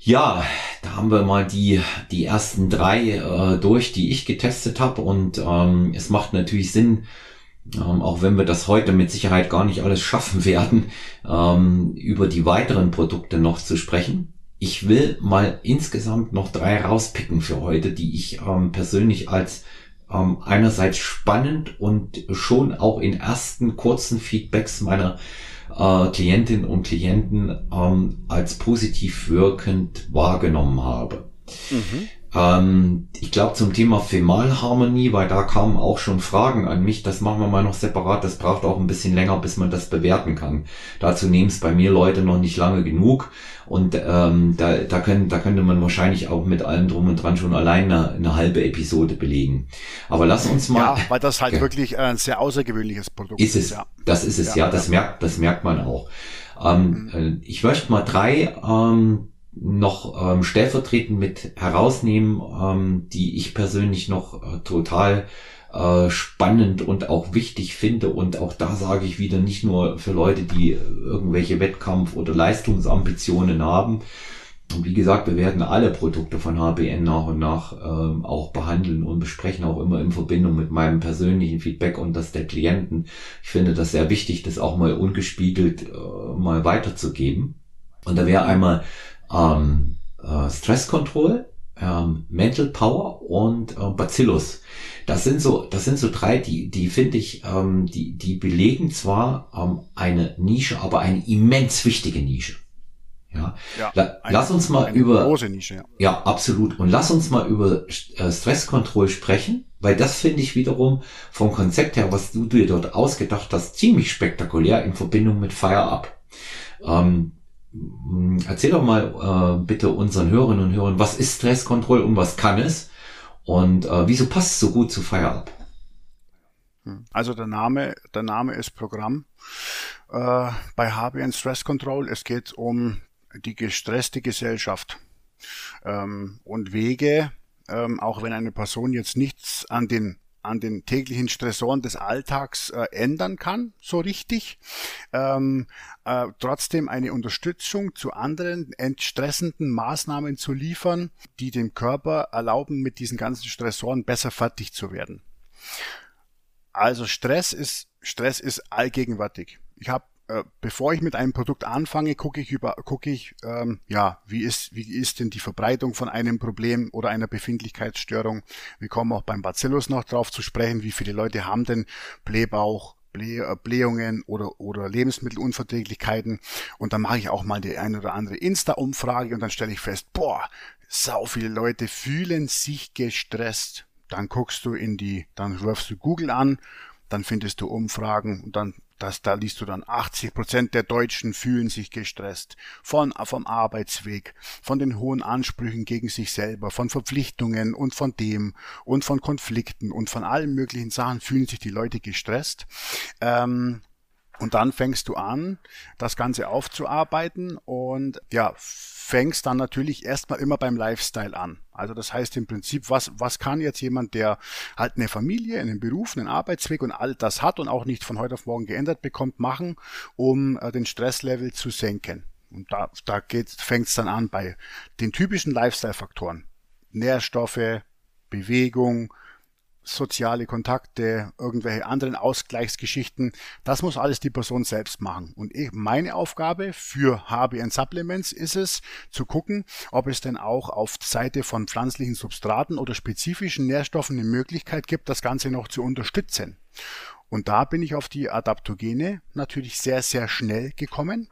Ja, da haben wir mal die, die ersten drei äh, durch, die ich getestet habe. Und ähm, es macht natürlich Sinn, ähm, auch wenn wir das heute mit Sicherheit gar nicht alles schaffen werden, ähm, über die weiteren Produkte noch zu sprechen. Ich will mal insgesamt noch drei rauspicken für heute, die ich ähm, persönlich als ähm, einerseits spannend und schon auch in ersten kurzen Feedbacks meiner äh, Klientinnen und Klienten ähm, als positiv wirkend wahrgenommen habe. Mhm. Ähm, ich glaube zum Thema Femalharmonie, weil da kamen auch schon Fragen an mich, das machen wir mal noch separat, das braucht auch ein bisschen länger, bis man das bewerten kann. Dazu nehmen es bei mir Leute noch nicht lange genug und ähm, da, da, können, da könnte man wahrscheinlich auch mit allem drum und dran schon allein eine, eine halbe Episode belegen. Aber lass uns mal. Ja, weil das halt ja. wirklich ein sehr außergewöhnliches Produkt ist. Ist es, ja. das ist es, ja, ja das merkt, das merkt man auch. Ähm, mhm. Äh, ich möchte mal drei ähm, noch ähm, stellvertretend mit herausnehmen, ähm, die ich persönlich noch äh, total äh, spannend und auch wichtig finde. Und auch da sage ich wieder nicht nur für Leute, die irgendwelche Wettkampf- oder Leistungsambitionen haben. Und wie gesagt, wir werden alle Produkte von HBN nach und nach ähm, auch behandeln und besprechen, auch immer in Verbindung mit meinem persönlichen Feedback und das der Klienten. Ich finde das sehr wichtig, das auch mal ungespiegelt äh, mal weiterzugeben. Und da wäre einmal ähm, äh, Stress Control, ähm, Mental Power und äh, Bacillus. Das sind so, das sind so drei, die, die finde ich, ähm, die, die belegen zwar ähm, eine Nische, aber eine immens wichtige Nische. Ja, ja La lass uns mal über große Nische. Ja. ja, absolut. Und lass uns mal über äh, Stresskontroll sprechen, weil das finde ich wiederum vom Konzept her, was du dir dort ausgedacht hast, ziemlich spektakulär in Verbindung mit Fire Up. Ähm, erzähl doch mal äh, bitte unseren Hörerinnen und Hörern, was ist Stresskontroll und was kann es und äh, wieso passt es so gut zu Fire Up? Hm. Also der Name, der Name ist Programm äh, bei HBN Stress Control. Es geht um die gestresste Gesellschaft ähm, und Wege, ähm, auch wenn eine Person jetzt nichts an den an den täglichen Stressoren des Alltags äh, ändern kann, so richtig, ähm, äh, trotzdem eine Unterstützung zu anderen entstressenden Maßnahmen zu liefern, die dem Körper erlauben, mit diesen ganzen Stressoren besser fertig zu werden. Also Stress ist Stress ist allgegenwärtig. Ich habe äh, bevor ich mit einem Produkt anfange, gucke ich über, gucke ich, ähm, ja, wie ist, wie ist denn die Verbreitung von einem Problem oder einer Befindlichkeitsstörung? Wir kommen auch beim Bacillus noch drauf zu sprechen, wie viele Leute haben denn Blähbauch, äh, Blähungen oder, oder Lebensmittelunverträglichkeiten. Und dann mache ich auch mal die eine oder andere Insta-Umfrage und dann stelle ich fest, boah, sau viele Leute fühlen sich gestresst. Dann guckst du in die, dann wirfst du Google an, dann findest du Umfragen und dann das, da liest du dann 80 Prozent der Deutschen fühlen sich gestresst. Von, vom Arbeitsweg, von den hohen Ansprüchen gegen sich selber, von Verpflichtungen und von dem und von Konflikten und von allen möglichen Sachen fühlen sich die Leute gestresst. Ähm, und dann fängst du an, das Ganze aufzuarbeiten und ja, fängst dann natürlich erstmal immer beim Lifestyle an. Also das heißt im Prinzip, was, was kann jetzt jemand, der halt eine Familie, einen Beruf, einen Arbeitsweg und all das hat und auch nicht von heute auf morgen geändert bekommt, machen, um äh, den Stresslevel zu senken. Und da, da fängt es dann an bei den typischen Lifestyle-Faktoren. Nährstoffe, Bewegung, soziale Kontakte, irgendwelche anderen Ausgleichsgeschichten. Das muss alles die Person selbst machen. Und ich, meine Aufgabe für HBN Supplements ist es, zu gucken, ob es denn auch auf Seite von pflanzlichen Substraten oder spezifischen Nährstoffen eine Möglichkeit gibt, das Ganze noch zu unterstützen. Und da bin ich auf die Adaptogene natürlich sehr, sehr schnell gekommen.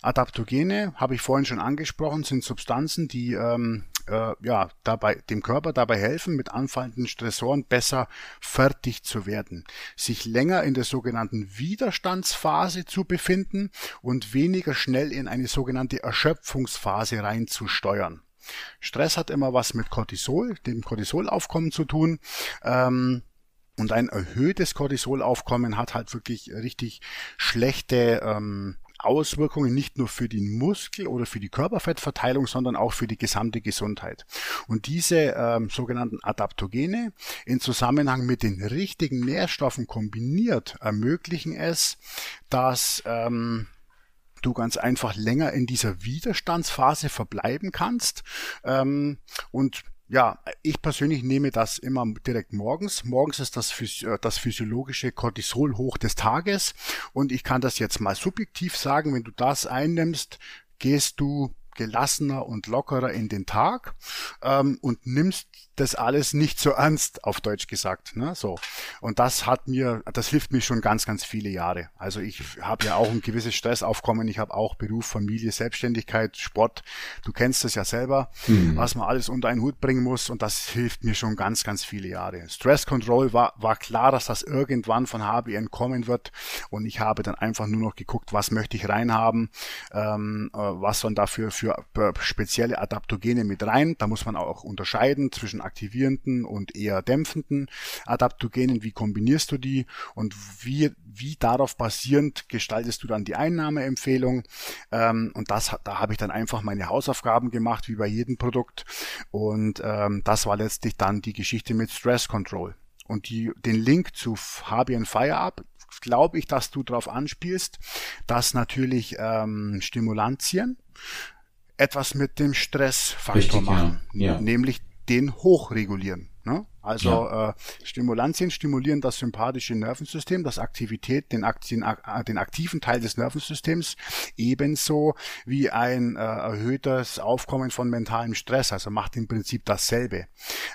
Adaptogene, habe ich vorhin schon angesprochen, sind Substanzen, die ähm, äh, ja, dabei, dem Körper dabei helfen, mit anfallenden Stressoren besser fertig zu werden, sich länger in der sogenannten Widerstandsphase zu befinden und weniger schnell in eine sogenannte Erschöpfungsphase reinzusteuern. Stress hat immer was mit Cortisol, dem Cortisolaufkommen zu tun. Ähm, und ein erhöhtes Cortisolaufkommen hat halt wirklich richtig schlechte ähm, Auswirkungen nicht nur für den Muskel oder für die Körperfettverteilung, sondern auch für die gesamte Gesundheit. Und diese ähm, sogenannten Adaptogene in Zusammenhang mit den richtigen Nährstoffen kombiniert ermöglichen es, dass ähm, du ganz einfach länger in dieser Widerstandsphase verbleiben kannst ähm, und ja, ich persönlich nehme das immer direkt morgens. Morgens ist das, äh, das physiologische Cortisol hoch des Tages und ich kann das jetzt mal subjektiv sagen, wenn du das einnimmst, gehst du gelassener und lockerer in den Tag ähm, und nimmst das alles nicht so ernst, auf Deutsch gesagt. Ne? So. Und das hat mir, das hilft mir schon ganz, ganz viele Jahre. Also ich habe ja auch ein gewisses Stressaufkommen, ich habe auch Beruf, Familie, Selbstständigkeit, Sport. Du kennst das ja selber, mhm. was man alles unter einen Hut bringen muss und das hilft mir schon ganz, ganz viele Jahre. Stress Control war, war klar, dass das irgendwann von HBN kommen wird und ich habe dann einfach nur noch geguckt, was möchte ich reinhaben, ähm, äh, was sollen dafür für spezielle Adaptogene mit rein. Da muss man auch unterscheiden zwischen aktivierenden und eher dämpfenden Adaptogenen. Wie kombinierst du die und wie, wie darauf basierend gestaltest du dann die Einnahmeempfehlung? Ähm, und das, da habe ich dann einfach meine Hausaufgaben gemacht, wie bei jedem Produkt. Und ähm, das war letztlich dann die Geschichte mit Stress Control. Und die, den Link zu Fabian Fire glaube ich, dass du darauf anspielst, dass natürlich ähm, Stimulantien etwas mit dem Stressfaktor Richtig, machen, ja. Ja. nämlich den hochregulieren. Ne? Also ja. äh, Stimulantien stimulieren das sympathische Nervensystem, das Aktivität, den, den, äh, den aktiven Teil des Nervensystems, ebenso wie ein äh, erhöhtes Aufkommen von mentalem Stress. Also macht im Prinzip dasselbe.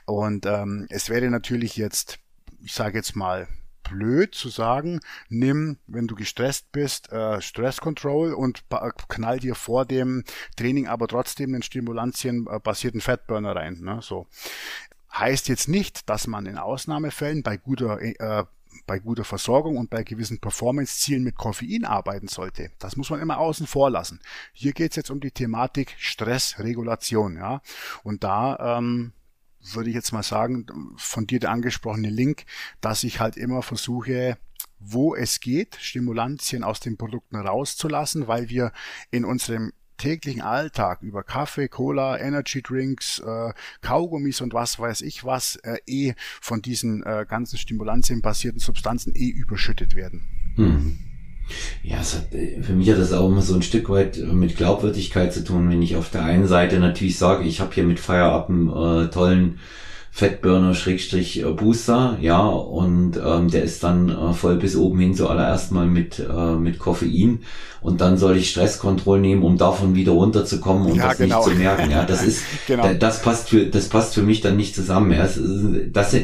Und ähm, es wäre natürlich jetzt, ich sage jetzt mal, blöd zu sagen, nimm, wenn du gestresst bist, äh, Stress Control und knall dir vor dem Training aber trotzdem einen stimulantienbasierten Fatburner rein. Ne? So. Heißt jetzt nicht, dass man in Ausnahmefällen bei guter äh, bei guter Versorgung und bei gewissen Performance-Zielen mit Koffein arbeiten sollte. Das muss man immer außen vor lassen. Hier geht es jetzt um die Thematik Stressregulation, ja. Und da ähm, würde ich jetzt mal sagen, von dir der angesprochene Link, dass ich halt immer versuche, wo es geht, Stimulantien aus den Produkten rauszulassen, weil wir in unserem täglichen Alltag über Kaffee, Cola, Energy Drinks, äh, Kaugummis und was weiß ich was äh, eh von diesen äh, ganzen stimulantienbasierten Substanzen eh überschüttet werden. Hm. Ja, hat, äh, für mich hat das auch immer so ein Stück weit mit Glaubwürdigkeit zu tun, wenn ich auf der einen Seite natürlich sage, ich habe hier mit Feierab einen äh, tollen Fettburner Schrägstrich äh, Booster, ja, und ähm, der ist dann äh, voll bis oben hin zuallererst mal mit, äh, mit Koffein und dann soll ich Stresskontroll nehmen, um davon wieder runterzukommen und ja, das genau. nicht zu merken. Ja, das ist, genau. das passt für, das passt für mich dann nicht zusammen. Ja, das, das,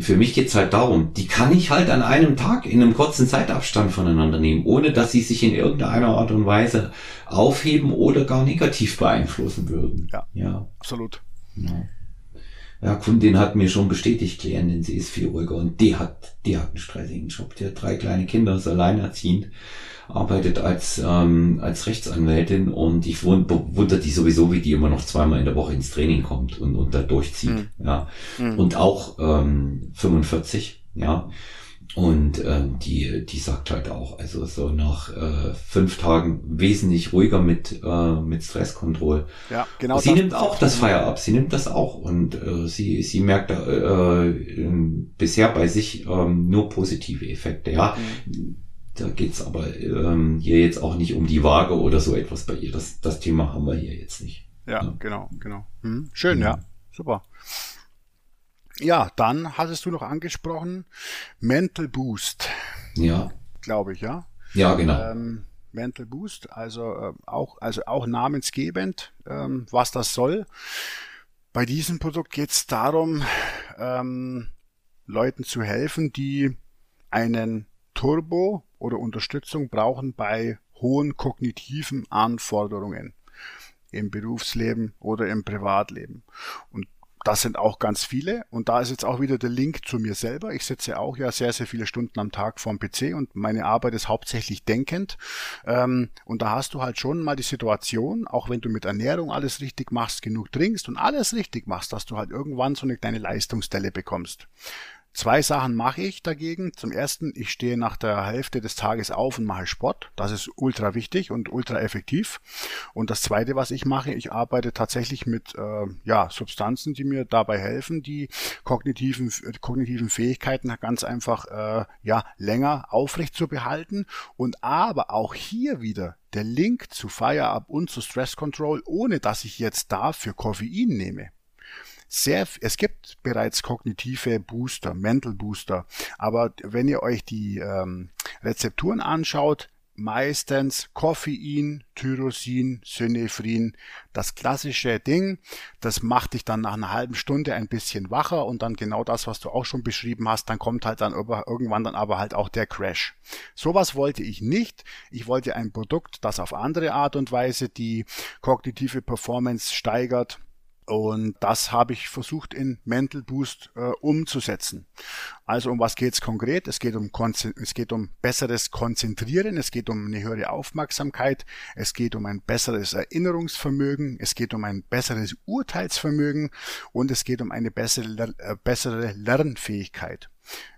für mich geht's halt darum, die kann ich halt an einem Tag in einem kurzen Zeitabstand voneinander nehmen, ohne dass sie sich in irgendeiner Art und Weise aufheben oder gar negativ beeinflussen würden. Ja, ja. absolut. Ja ja, Kundin hat mir schon bestätigt, Klientin, sie ist viel ruhiger und die hat, die hat einen stressigen Job. Die hat drei kleine Kinder, ist alleinerziehend, arbeitet als, ähm, als Rechtsanwältin und ich wundere die sowieso, wie die immer noch zweimal in der Woche ins Training kommt und, und da durchzieht. Mhm. Ja. Mhm. Und auch ähm, 45, ja. Und ähm, die, die sagt halt auch, also so nach äh, fünf Tagen wesentlich ruhiger mit, äh, mit Stresskontroll. Ja, genau. Sie nimmt auch das Feier ab, sie nimmt das auch und äh, sie, sie merkt äh, äh, bisher bei sich äh, nur positive Effekte. Ja, mhm. Da geht's aber äh, hier jetzt auch nicht um die Waage oder so etwas bei ihr. Das, das Thema haben wir hier jetzt nicht. Ja, ja. genau, genau. Mhm. Schön, ja. ja, super. Ja, dann hattest du noch angesprochen, Mental Boost. Ja. Glaube ich, ja. Ja, genau. Ähm, Mental Boost, also äh, auch, also auch namensgebend, ähm, was das soll. Bei diesem Produkt geht es darum, ähm, Leuten zu helfen, die einen Turbo oder Unterstützung brauchen bei hohen kognitiven Anforderungen im Berufsleben oder im Privatleben. Und das sind auch ganz viele. Und da ist jetzt auch wieder der Link zu mir selber. Ich sitze auch ja sehr, sehr viele Stunden am Tag vorm PC und meine Arbeit ist hauptsächlich denkend. Ähm, und da hast du halt schon mal die Situation, auch wenn du mit Ernährung alles richtig machst, genug trinkst und alles richtig machst, dass du halt irgendwann so eine kleine Leistungsstelle bekommst. Zwei Sachen mache ich dagegen. Zum ersten, ich stehe nach der Hälfte des Tages auf und mache Sport. Das ist ultra wichtig und ultra effektiv. Und das zweite, was ich mache, ich arbeite tatsächlich mit äh, ja, Substanzen, die mir dabei helfen, die kognitiven, kognitiven Fähigkeiten ganz einfach äh, ja, länger aufrecht zu behalten. Und aber auch hier wieder der Link zu Fire und zu Stress Control, ohne dass ich jetzt dafür Koffein nehme sehr, es gibt bereits kognitive Booster, Mental Booster, aber wenn ihr euch die ähm, Rezepturen anschaut, meistens Koffein, Tyrosin, Synephrin, das klassische Ding. Das macht dich dann nach einer halben Stunde ein bisschen wacher und dann genau das, was du auch schon beschrieben hast, dann kommt halt dann irgendwann dann aber halt auch der Crash. Sowas wollte ich nicht. Ich wollte ein Produkt, das auf andere Art und Weise die kognitive Performance steigert und das habe ich versucht in Mental Boost äh, umzusetzen. Also um was geht es konkret? Es geht um es geht um besseres Konzentrieren, es geht um eine höhere Aufmerksamkeit, es geht um ein besseres Erinnerungsvermögen, es geht um ein besseres Urteilsvermögen und es geht um eine bessere, äh, bessere Lernfähigkeit.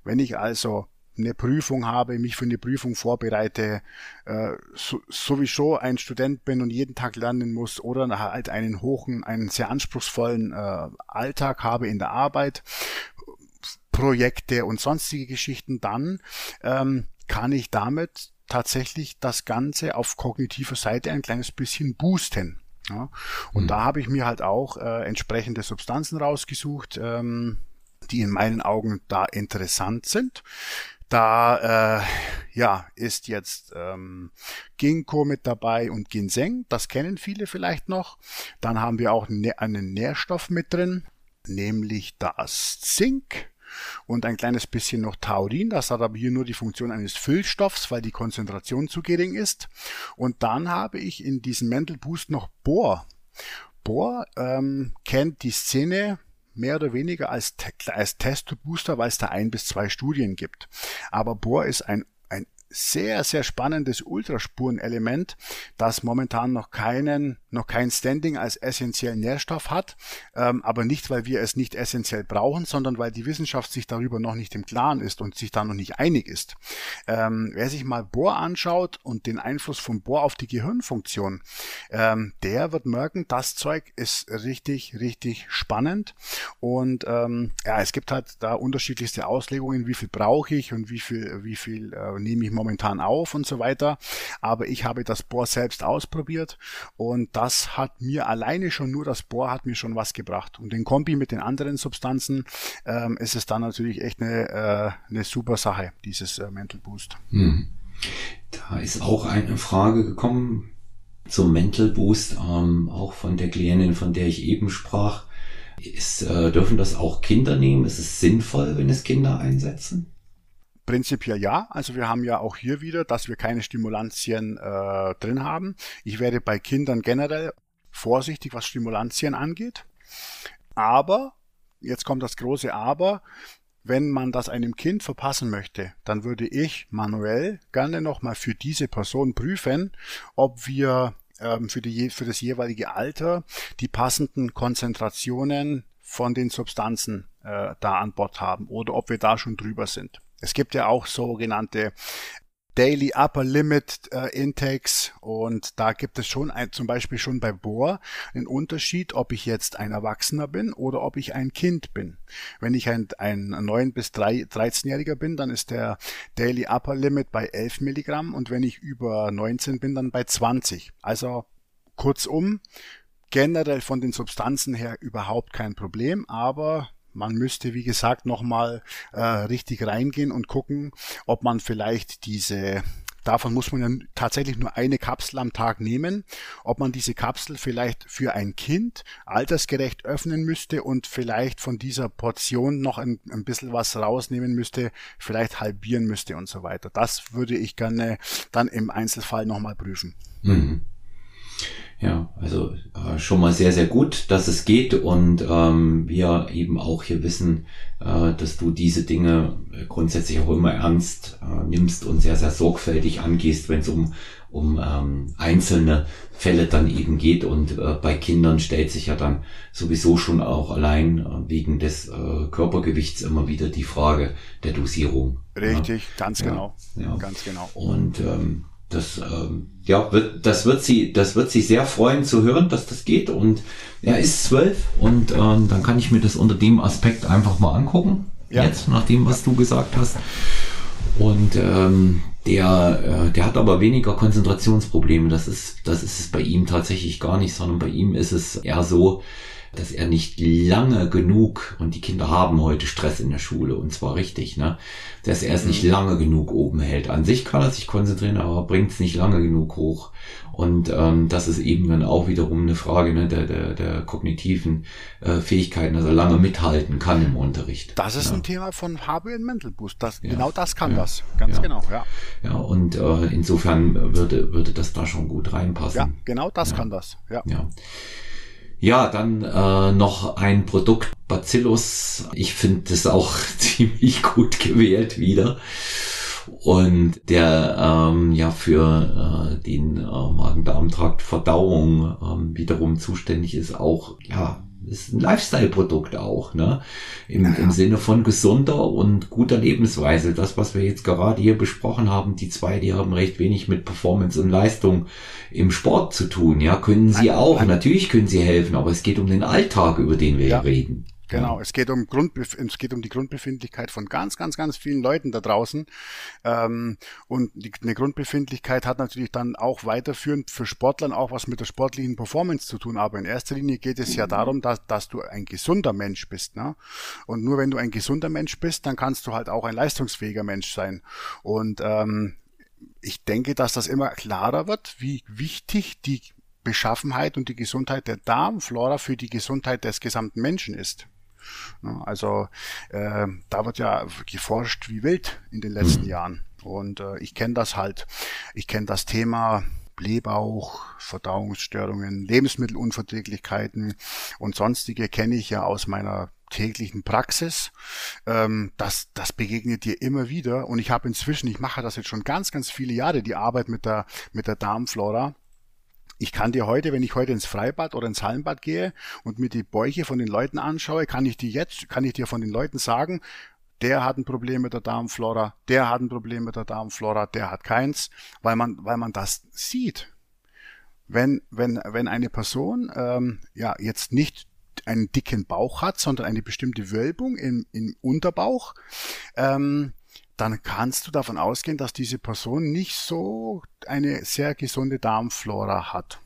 Wenn ich also eine Prüfung habe, mich für eine Prüfung vorbereite, äh, so, sowieso ein Student bin und jeden Tag lernen muss oder halt einen hohen, einen sehr anspruchsvollen äh, Alltag habe in der Arbeit, Projekte und sonstige Geschichten, dann ähm, kann ich damit tatsächlich das Ganze auf kognitiver Seite ein kleines bisschen boosten. Ja? Und mhm. da habe ich mir halt auch äh, entsprechende Substanzen rausgesucht, ähm, die in meinen Augen da interessant sind. Da äh, ja, ist jetzt ähm, Ginkgo mit dabei und Ginseng, das kennen viele vielleicht noch. Dann haben wir auch einen Nährstoff mit drin, nämlich das Zink. und ein kleines bisschen noch Taurin. Das hat aber hier nur die Funktion eines Füllstoffs, weil die Konzentration zu gering ist. Und dann habe ich in diesem Mental Boost noch Bohr. Bohr ähm, kennt die Szene mehr oder weniger als, als Test-Booster, weil es da ein bis zwei Studien gibt. Aber Bohr ist ein sehr, sehr spannendes Ultraspurenelement, das momentan noch keinen, noch kein Standing als essentiellen Nährstoff hat, ähm, aber nicht, weil wir es nicht essentiell brauchen, sondern weil die Wissenschaft sich darüber noch nicht im Klaren ist und sich da noch nicht einig ist. Ähm, wer sich mal Bohr anschaut und den Einfluss von Bohr auf die Gehirnfunktion, ähm, der wird merken, das Zeug ist richtig, richtig spannend und ähm, ja, es gibt halt da unterschiedlichste Auslegungen, wie viel brauche ich und wie viel, wie viel äh, nehme ich momentan auf und so weiter. Aber ich habe das Bohr selbst ausprobiert und das hat mir alleine schon nur das Bohr hat mir schon was gebracht. Und den Kombi mit den anderen Substanzen ähm, ist es dann natürlich echt eine, äh, eine super Sache, dieses äh, Mental Boost. Hm. Da ist auch eine Frage gekommen zum Mental Boost, ähm, auch von der Klientin, von der ich eben sprach. Ist, äh, dürfen das auch Kinder nehmen? Ist es sinnvoll, wenn es Kinder einsetzen? Prinzipiell ja. Also wir haben ja auch hier wieder, dass wir keine Stimulantien äh, drin haben. Ich werde bei Kindern generell vorsichtig, was Stimulantien angeht. Aber, jetzt kommt das große Aber, wenn man das einem Kind verpassen möchte, dann würde ich manuell gerne nochmal für diese Person prüfen, ob wir ähm, für, die, für das jeweilige Alter die passenden Konzentrationen von den Substanzen äh, da an Bord haben oder ob wir da schon drüber sind. Es gibt ja auch sogenannte Daily Upper Limit äh, Intakes und da gibt es schon ein, zum Beispiel schon bei Bohr einen Unterschied, ob ich jetzt ein Erwachsener bin oder ob ich ein Kind bin. Wenn ich ein, ein 9 bis 13-Jähriger bin, dann ist der Daily Upper Limit bei 11 Milligramm und wenn ich über 19 bin, dann bei 20. Also kurzum, generell von den Substanzen her überhaupt kein Problem, aber man müsste, wie gesagt, nochmal äh, richtig reingehen und gucken, ob man vielleicht diese Davon muss man ja tatsächlich nur eine Kapsel am Tag nehmen. Ob man diese Kapsel vielleicht für ein Kind altersgerecht öffnen müsste und vielleicht von dieser Portion noch ein, ein bisschen was rausnehmen müsste, vielleicht halbieren müsste und so weiter. Das würde ich gerne dann im Einzelfall nochmal prüfen. Mhm. Ja, also äh, schon mal sehr, sehr gut, dass es geht und ähm, wir eben auch hier wissen, äh, dass du diese Dinge grundsätzlich auch immer ernst äh, nimmst und sehr, sehr sorgfältig angehst, wenn es um, um ähm, einzelne Fälle dann eben geht. Und äh, bei Kindern stellt sich ja dann sowieso schon auch allein äh, wegen des äh, Körpergewichts immer wieder die Frage der Dosierung. Richtig, ja? ganz genau. Ja. Ganz genau. Und ähm, das ähm, ja wird das wird sie das wird sie sehr freuen zu hören, dass das geht. Und er ist zwölf und ähm, dann kann ich mir das unter dem Aspekt einfach mal angucken. Ja. jetzt nach dem was du gesagt hast. Und ähm, der äh, der hat aber weniger Konzentrationsprobleme. Das ist das ist es bei ihm tatsächlich gar nicht sondern bei ihm ist es eher so dass er nicht lange genug, und die Kinder haben heute Stress in der Schule, und zwar richtig, ne, dass er es nicht mhm. lange genug oben hält. An sich kann er sich konzentrieren, aber bringt es nicht lange genug hoch. Und ähm, das ist eben dann auch wiederum eine Frage ne, der, der, der kognitiven äh, Fähigkeiten, dass er lange mithalten kann im Unterricht. Das ist ja. ein Thema von Habe Mental Boost. Das, ja. Genau das kann ja. das. Ganz genau, ja. Ja, und äh, insofern würde, würde das da schon gut reinpassen. Ja, genau das kann das. Ja. ja. Ja, dann äh, noch ein Produkt, Bacillus. Ich finde das auch ziemlich gut gewählt wieder. Und der ähm, ja für äh, den äh, Magen-Darm-Trakt Verdauung ähm, wiederum zuständig ist, auch ja ist ein Lifestyle-Produkt auch, ne? Im, naja. Im Sinne von gesunder und guter Lebensweise. Das, was wir jetzt gerade hier besprochen haben, die zwei, die haben recht wenig mit Performance und Leistung im Sport zu tun. Ja, können sie auch. Natürlich können sie helfen, aber es geht um den Alltag, über den wir ja. reden. Genau, es geht um Grundbef es geht um die Grundbefindlichkeit von ganz, ganz, ganz vielen Leuten da draußen. Ähm, und die, eine Grundbefindlichkeit hat natürlich dann auch weiterführend für Sportlern auch was mit der sportlichen Performance zu tun. Aber in erster Linie geht es ja darum, dass, dass du ein gesunder Mensch bist. Ne? Und nur wenn du ein gesunder Mensch bist, dann kannst du halt auch ein leistungsfähiger Mensch sein. Und ähm, ich denke, dass das immer klarer wird, wie wichtig die Beschaffenheit und die Gesundheit der Darmflora für die Gesundheit des gesamten Menschen ist. Also äh, da wird ja geforscht wie wild in den letzten mhm. Jahren. Und äh, ich kenne das halt. Ich kenne das Thema Blähbauch, Verdauungsstörungen, Lebensmittelunverträglichkeiten und sonstige kenne ich ja aus meiner täglichen Praxis. Ähm, das, das begegnet dir immer wieder. Und ich habe inzwischen, ich mache das jetzt schon ganz, ganz viele Jahre, die Arbeit mit der, mit der Darmflora. Ich kann dir heute, wenn ich heute ins Freibad oder ins Hallenbad gehe und mir die Bäuche von den Leuten anschaue, kann ich dir jetzt, kann ich dir von den Leuten sagen, der hat ein Problem mit der Darmflora, der hat ein Problem mit der Darmflora, der hat keins, weil man, weil man das sieht. Wenn, wenn, wenn eine Person ähm, ja jetzt nicht einen dicken Bauch hat, sondern eine bestimmte Wölbung im, im Unterbauch, ähm, dann kannst du davon ausgehen, dass diese Person nicht so eine sehr gesunde Darmflora hat.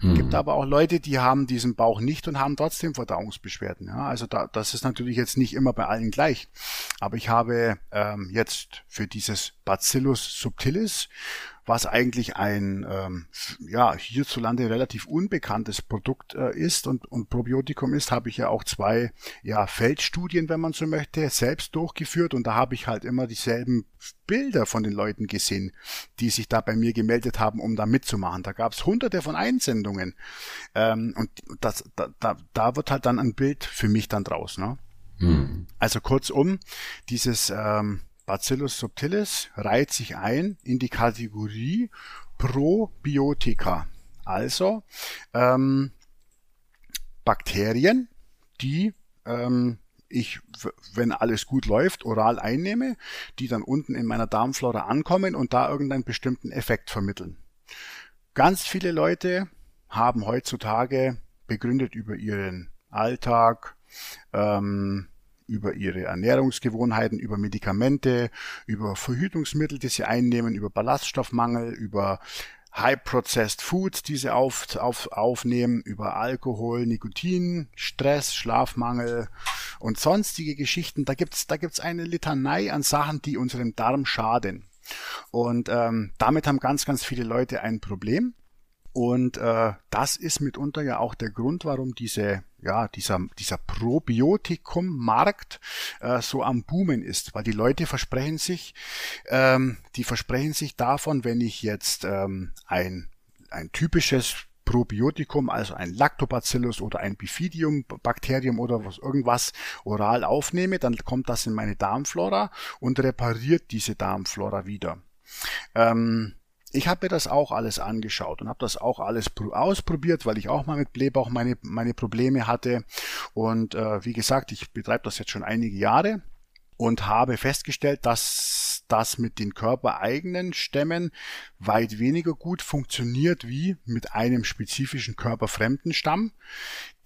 Mhm. Gibt aber auch Leute, die haben diesen Bauch nicht und haben trotzdem Verdauungsbeschwerden. Ja, also da, das ist natürlich jetzt nicht immer bei allen gleich. Aber ich habe ähm, jetzt für dieses Bacillus subtilis was eigentlich ein ähm, ja hierzulande relativ unbekanntes Produkt äh, ist und, und Probiotikum ist, habe ich ja auch zwei ja Feldstudien, wenn man so möchte, selbst durchgeführt und da habe ich halt immer dieselben Bilder von den Leuten gesehen, die sich da bei mir gemeldet haben, um da mitzumachen. Da gab es hunderte von Einsendungen ähm, und das, da, da, da wird halt dann ein Bild für mich dann draus. Ne? Hm. Also kurzum, dieses ähm, Bacillus subtilis reiht sich ein in die Kategorie Probiotika. Also ähm, Bakterien, die ähm, ich, wenn alles gut läuft, oral einnehme, die dann unten in meiner Darmflora ankommen und da irgendeinen bestimmten Effekt vermitteln. Ganz viele Leute haben heutzutage begründet über ihren Alltag, ähm, über ihre Ernährungsgewohnheiten, über Medikamente, über Verhütungsmittel, die sie einnehmen, über Ballaststoffmangel, über High-Processed Foods, die sie auf, auf, aufnehmen, über Alkohol, Nikotin, Stress, Schlafmangel und sonstige Geschichten. Da gibt's da gibt's eine Litanei an Sachen, die unserem Darm schaden. Und ähm, damit haben ganz, ganz viele Leute ein Problem. Und äh, das ist mitunter ja auch der Grund, warum diese, ja, dieser, dieser Probiotikum-Markt äh, so am Boomen ist. Weil die Leute versprechen sich, ähm, die versprechen sich davon, wenn ich jetzt ähm, ein, ein typisches Probiotikum, also ein Lactobacillus oder ein Bifidium-Bakterium oder was irgendwas oral aufnehme, dann kommt das in meine Darmflora und repariert diese Darmflora wieder. Ähm, ich habe mir das auch alles angeschaut und habe das auch alles ausprobiert, weil ich auch mal mit Blähbauch meine, meine Probleme hatte. Und äh, wie gesagt, ich betreibe das jetzt schon einige Jahre und habe festgestellt, dass das mit den körpereigenen Stämmen weit weniger gut funktioniert wie mit einem spezifischen körperfremden Stamm,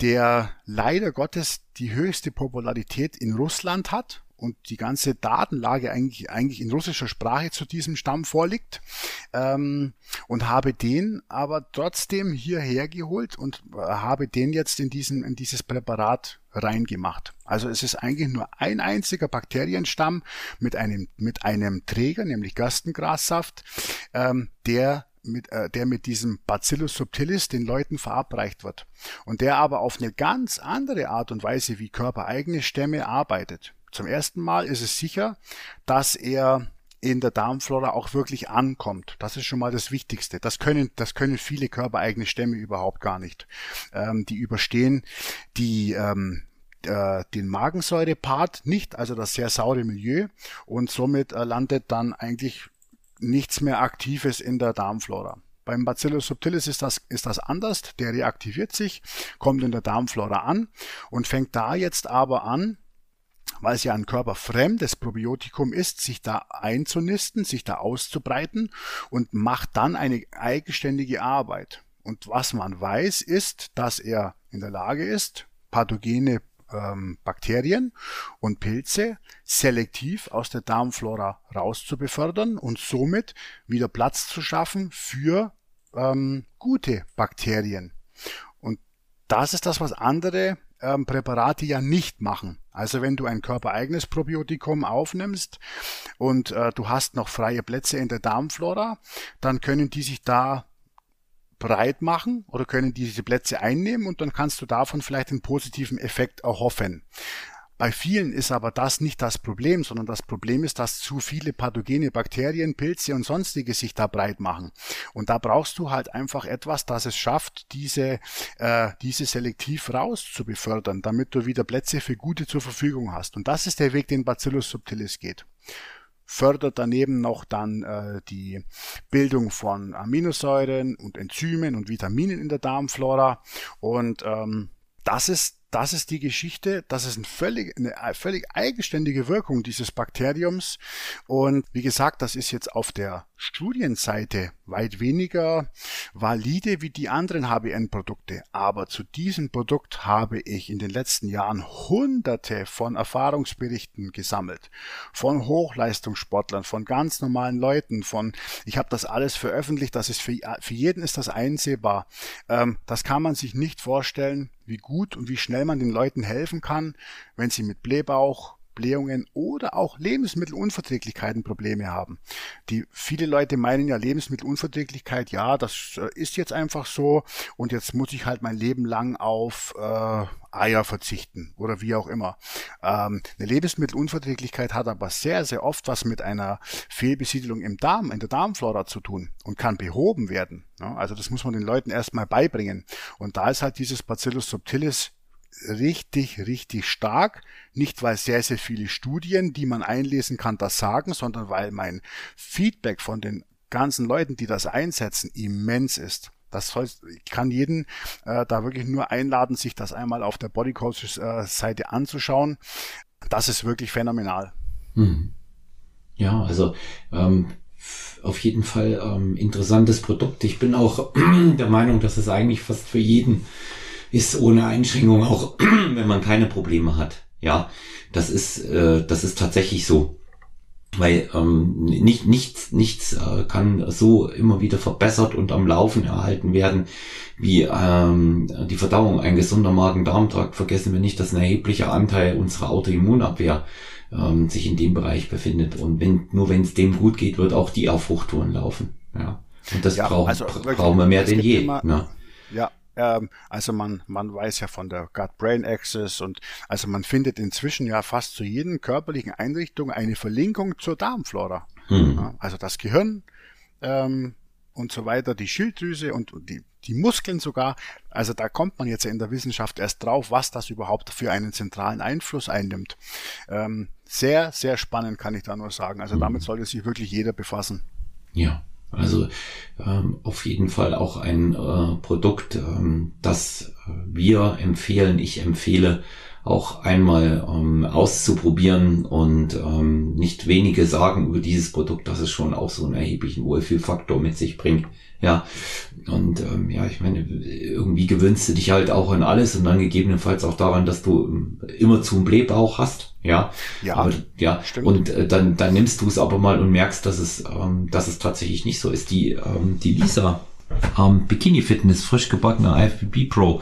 der leider Gottes die höchste Popularität in Russland hat und die ganze Datenlage eigentlich, eigentlich in russischer Sprache zu diesem Stamm vorliegt ähm, und habe den aber trotzdem hierher geholt und äh, habe den jetzt in, diesen, in dieses Präparat reingemacht. Also es ist eigentlich nur ein einziger Bakterienstamm mit einem, mit einem Träger, nämlich Gerstengrassaft, ähm, der mit, äh, der mit diesem Bacillus subtilis den Leuten verabreicht wird. Und der aber auf eine ganz andere Art und Weise wie körpereigene Stämme arbeitet. Zum ersten Mal ist es sicher, dass er in der Darmflora auch wirklich ankommt. Das ist schon mal das Wichtigste. Das können, das können viele körpereigene Stämme überhaupt gar nicht. Ähm, die überstehen die ähm, äh, den Magensäurepart nicht, also das sehr saure Milieu und somit äh, landet dann eigentlich nichts mehr Aktives in der Darmflora. Beim Bacillus subtilis ist das, ist das anders. Der reaktiviert sich, kommt in der Darmflora an und fängt da jetzt aber an, weil es ja ein körperfremdes Probiotikum ist, sich da einzunisten, sich da auszubreiten und macht dann eine eigenständige Arbeit. Und was man weiß, ist, dass er in der Lage ist, pathogene ähm, Bakterien und Pilze selektiv aus der Darmflora rauszubefördern und somit wieder Platz zu schaffen für ähm, gute Bakterien. Und das ist das, was andere ähm, Präparate ja nicht machen. Also wenn du ein körpereigenes Probiotikum aufnimmst und äh, du hast noch freie Plätze in der Darmflora, dann können die sich da breit machen oder können diese Plätze einnehmen und dann kannst du davon vielleicht einen positiven Effekt erhoffen. Bei vielen ist aber das nicht das Problem, sondern das Problem ist, dass zu viele pathogene Bakterien, Pilze und sonstige sich da breit machen. Und da brauchst du halt einfach etwas, das es schafft, diese, äh, diese selektiv raus zu befördern, damit du wieder Plätze für gute zur Verfügung hast. Und das ist der Weg, den Bacillus subtilis geht fördert daneben noch dann äh, die Bildung von Aminosäuren und Enzymen und Vitaminen in der Darmflora und ähm, das ist das ist die Geschichte, das ist eine völlig, eine völlig eigenständige Wirkung dieses Bakteriums. Und wie gesagt, das ist jetzt auf der Studienseite weit weniger valide wie die anderen HBN-Produkte. Aber zu diesem Produkt habe ich in den letzten Jahren hunderte von Erfahrungsberichten gesammelt. Von Hochleistungssportlern, von ganz normalen Leuten, von, ich habe das alles veröffentlicht, das ist für, für jeden ist das einsehbar. Ähm, das kann man sich nicht vorstellen, wie gut und wie schnell man den Leuten helfen kann, wenn sie mit Blähbauch, Blähungen oder auch Lebensmittelunverträglichkeiten Probleme haben. Die viele Leute meinen ja Lebensmittelunverträglichkeit, ja, das äh, ist jetzt einfach so und jetzt muss ich halt mein Leben lang auf äh, Eier verzichten oder wie auch immer. Ähm, eine Lebensmittelunverträglichkeit hat aber sehr, sehr oft was mit einer Fehlbesiedelung im Darm, in der Darmflora zu tun und kann behoben werden. Ja, also das muss man den Leuten erstmal beibringen. Und da ist halt dieses Bacillus subtilis richtig, richtig stark. Nicht weil sehr, sehr viele Studien, die man einlesen kann, das sagen, sondern weil mein Feedback von den ganzen Leuten, die das einsetzen, immens ist. Das soll, ich kann jeden äh, da wirklich nur einladen, sich das einmal auf der Bodycoaches äh, anzuschauen. Das ist wirklich phänomenal. Hm. Ja, also ähm, auf jeden Fall ähm, interessantes Produkt. Ich bin auch der Meinung, dass es eigentlich fast für jeden ist ohne Einschränkung, auch wenn man keine Probleme hat. Ja, das ist, äh, das ist tatsächlich so. Weil ähm, nicht, nichts, nichts äh, kann so immer wieder verbessert und am Laufen erhalten werden wie ähm, die Verdauung. Ein gesunder Magen-Darm-Trakt vergessen wir nicht, dass ein erheblicher Anteil unserer Autoimmunabwehr ähm, sich in dem Bereich befindet. Und wenn, nur wenn es dem gut geht, wird auch die auf Hochtouren laufen. Ja. Und das ja, brauchen, also brauchen wir mehr denn je. Immer, ne? Ja, ähm, also man, man weiß ja von der Gut-Brain-Axis und also man findet inzwischen ja fast zu jedem körperlichen Einrichtung eine Verlinkung zur Darmflora. Mhm. Ja, also das Gehirn ähm, und so weiter, die Schilddrüse und die, die Muskeln sogar. Also da kommt man jetzt in der Wissenschaft erst drauf, was das überhaupt für einen zentralen Einfluss einnimmt. Ähm, sehr, sehr spannend kann ich da nur sagen. Also damit sollte sich wirklich jeder befassen. Ja. Also ähm, auf jeden Fall auch ein äh, Produkt, ähm, das wir empfehlen, ich empfehle, auch einmal ähm, auszuprobieren und ähm, nicht wenige sagen über dieses Produkt, dass es schon auch so einen erheblichen Wohlfühlfaktor mit sich bringt. Ja, und ähm, ja, ich meine, irgendwie gewöhnst du dich halt auch an alles und dann gegebenenfalls auch daran, dass du ähm, immer zu einem Blähbauch hast. Ja, ja, aber, ja. Stimmt. Und äh, dann, dann nimmst du es aber mal und merkst, dass es, ähm, dass es tatsächlich nicht so ist. Die, ähm, die Lisa ähm, Bikini Fitness, frisch gebackener IFBB Pro,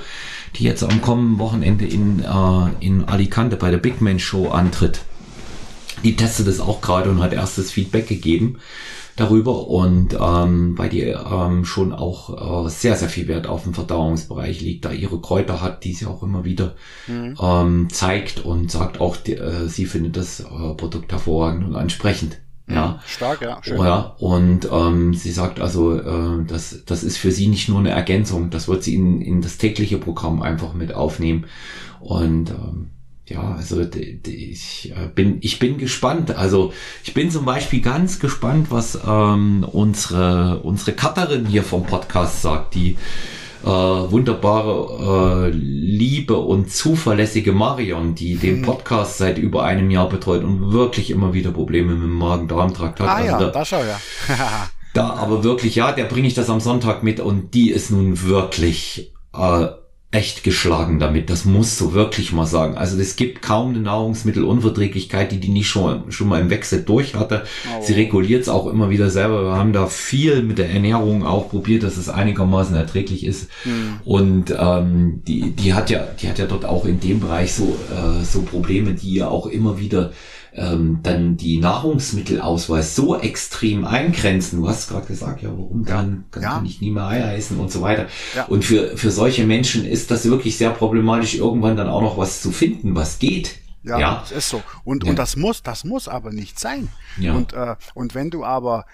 die jetzt am kommenden Wochenende in, äh, in Alicante bei der Big Man Show antritt. Die testet es auch gerade und hat erstes Feedback gegeben darüber und ähm, weil die ähm, schon auch äh, sehr, sehr viel Wert auf den Verdauungsbereich liegt, da ihre Kräuter hat, die sie auch immer wieder mhm. ähm, zeigt und sagt auch, die, äh, sie findet das äh, Produkt hervorragend und ansprechend. Ja. Stark, ja. Schön. Ja, und ähm, sie sagt also, äh, das, das ist für sie nicht nur eine Ergänzung, das wird sie in, in das tägliche Programm einfach mit aufnehmen. Und ähm, ja, also ich äh, bin, ich bin gespannt. Also ich bin zum Beispiel ganz gespannt, was ähm, unsere, unsere Cutterin hier vom Podcast sagt, die äh, wunderbare, äh, liebe und zuverlässige Marion, die den hm. Podcast seit über einem Jahr betreut und wirklich immer wieder Probleme mit dem Magen-Darm-Trakt hat. Ah also ja, da, da schau ja. da aber wirklich, ja, der bringe ich das am Sonntag mit und die ist nun wirklich äh, echt geschlagen damit. Das musst du wirklich mal sagen. Also es gibt kaum eine Nahrungsmittelunverträglichkeit, die die nicht schon, schon mal im Wechsel durch hatte. Oh. Sie reguliert es auch immer wieder selber. Wir haben da viel mit der Ernährung auch probiert, dass es einigermaßen erträglich ist. Mhm. Und ähm, die, die hat ja, die hat ja dort auch in dem Bereich so, äh, so Probleme, die ja auch immer wieder ähm, dann die Nahrungsmittelausweis so extrem eingrenzen. Du hast gerade gesagt, ja, warum dann, dann ja. kann ich nie mehr Eier essen und so weiter. Ja. Und für, für solche Menschen ist das wirklich sehr problematisch, irgendwann dann auch noch was zu finden, was geht. Ja, ja, das ist so. Und, ja. und das muss, das muss aber nicht sein. Ja. Und, äh, und wenn du aber,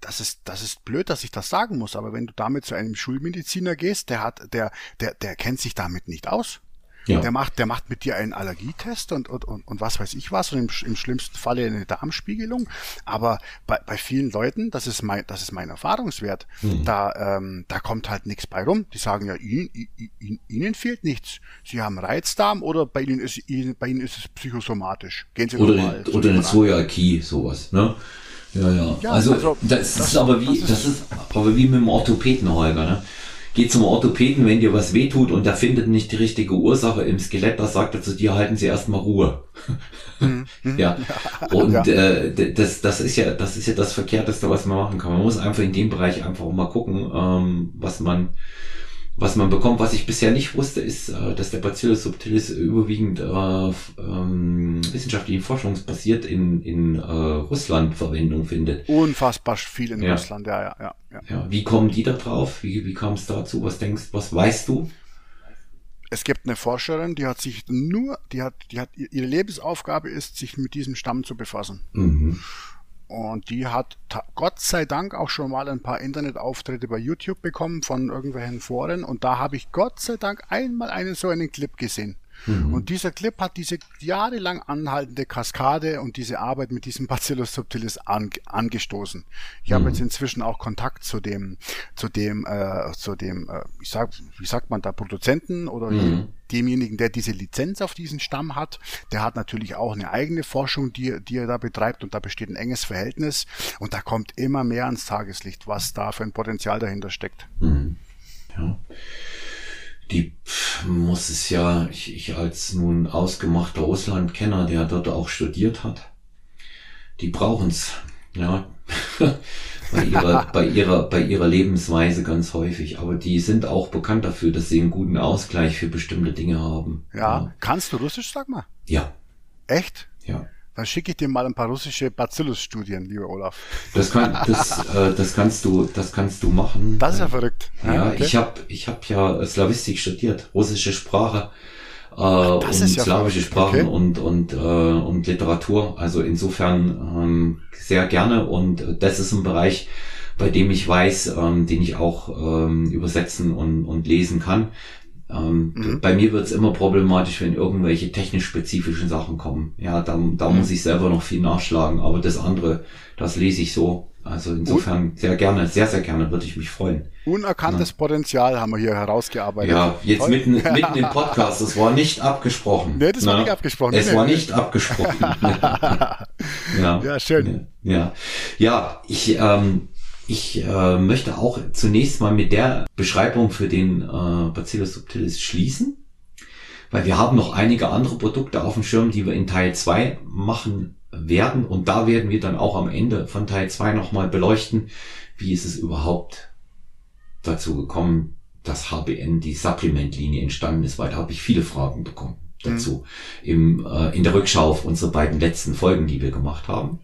das ist, das ist blöd, dass ich das sagen muss, aber wenn du damit zu einem Schulmediziner gehst, der hat, der, der, der kennt sich damit nicht aus. Ja. Der macht, der macht mit dir einen Allergietest und, und, und, und was weiß ich was und im, im schlimmsten Falle eine Darmspiegelung. Aber bei, bei vielen Leuten, das ist mein, das ist mein Erfahrungswert, mhm. da, ähm, da kommt halt nichts bei rum. Die sagen ja, ihnen, ihnen, ihnen fehlt nichts. Sie haben Reizdarm oder bei ihnen ist, ihnen, bei ihnen ist es psychosomatisch. Gehen Sie oder, mal, oder eine Zöliakie, sowas, ne? Ja, ja. ja also, also das, das, ist aber wie, das ist, das ist aber wie mit dem Orthopäden, Holger, ne? Geh zum Orthopäden, wenn dir was wehtut und der findet nicht die richtige Ursache im Skelett, da sagt er zu dir, halten Sie erstmal Ruhe. Mhm. ja. Und ja. Äh, das, das ist ja, das ist ja das Verkehrteste, was man machen kann. Man muss einfach in dem Bereich einfach mal gucken, ähm, was man was man bekommt. Was ich bisher nicht wusste, ist, äh, dass der Bacillus subtilis überwiegend äh, ähm, wissenschaftlichen forschungsbasiert in, in äh, Russland Verwendung findet. Unfassbar viel in ja. Russland, ja, ja, ja, ja. ja. Wie kommen die da drauf? Wie, wie kam es dazu? Was denkst was weißt du? Es gibt eine Forscherin, die hat sich nur, die hat, die hat, ihre Lebensaufgabe ist, sich mit diesem Stamm zu befassen. Mhm. Und die hat Gott sei Dank auch schon mal ein paar Internetauftritte bei YouTube bekommen von irgendwelchen Foren. Und da habe ich Gott sei Dank einmal einen so einen Clip gesehen. Mhm. Und dieser Clip hat diese jahrelang anhaltende Kaskade und diese Arbeit mit diesem Bacillus subtilis an, angestoßen. Ich mhm. habe jetzt inzwischen auch Kontakt zu dem, zu dem, äh, zu dem, äh, ich sag, wie sagt man da, Produzenten oder mhm. demjenigen, der diese Lizenz auf diesen Stamm hat. Der hat natürlich auch eine eigene Forschung, die, die er da betreibt und da besteht ein enges Verhältnis und da kommt immer mehr ans Tageslicht, was da für ein Potenzial dahinter steckt. Mhm. Ja die muss es ja, ich, ich als nun ausgemachter Russlandkenner, der dort auch studiert hat, die brauchen's, ja, bei ihrer, bei ihrer, bei ihrer Lebensweise ganz häufig. Aber die sind auch bekannt dafür, dass sie einen guten Ausgleich für bestimmte Dinge haben. Ja, ja. kannst du Russisch, sag mal? Ja. Echt? Ja. Dann schicke ich dir mal ein paar russische Bacillus-Studien, lieber Olaf. Das, kann, das, äh, das kannst du, das kannst du machen. Das ist ja verrückt. Ja, okay. ich habe, ich habe ja Slavistik studiert, russische Sprache äh, und ja slawische Sprachen okay. und und äh, und Literatur. Also insofern ähm, sehr gerne und das ist ein Bereich, bei dem ich weiß, ähm, den ich auch ähm, übersetzen und, und lesen kann. Ähm, mhm. Bei mir wird es immer problematisch, wenn irgendwelche technisch spezifischen Sachen kommen. Ja, da, da mhm. muss ich selber noch viel nachschlagen, aber das andere, das lese ich so. Also insofern sehr gerne, sehr, sehr gerne, würde ich mich freuen. Unerkanntes ja. Potenzial haben wir hier herausgearbeitet. Ja, jetzt mitten, mitten im Podcast, das war nicht abgesprochen. Nee, das war nicht abgesprochen. Es nee, war nicht abgesprochen. ja. ja, schön. Ja, ja ich, ähm, ich äh, möchte auch zunächst mal mit der Beschreibung für den äh, Bacillus subtilis schließen, weil wir haben noch einige andere Produkte auf dem Schirm, die wir in Teil 2 machen werden und da werden wir dann auch am Ende von Teil 2 nochmal beleuchten, wie ist es überhaupt dazu gekommen, dass HBN die Supplement-Linie entstanden ist, weil da habe ich viele Fragen bekommen dazu mhm. im, äh, in der Rückschau auf unsere beiden letzten Folgen, die wir gemacht haben.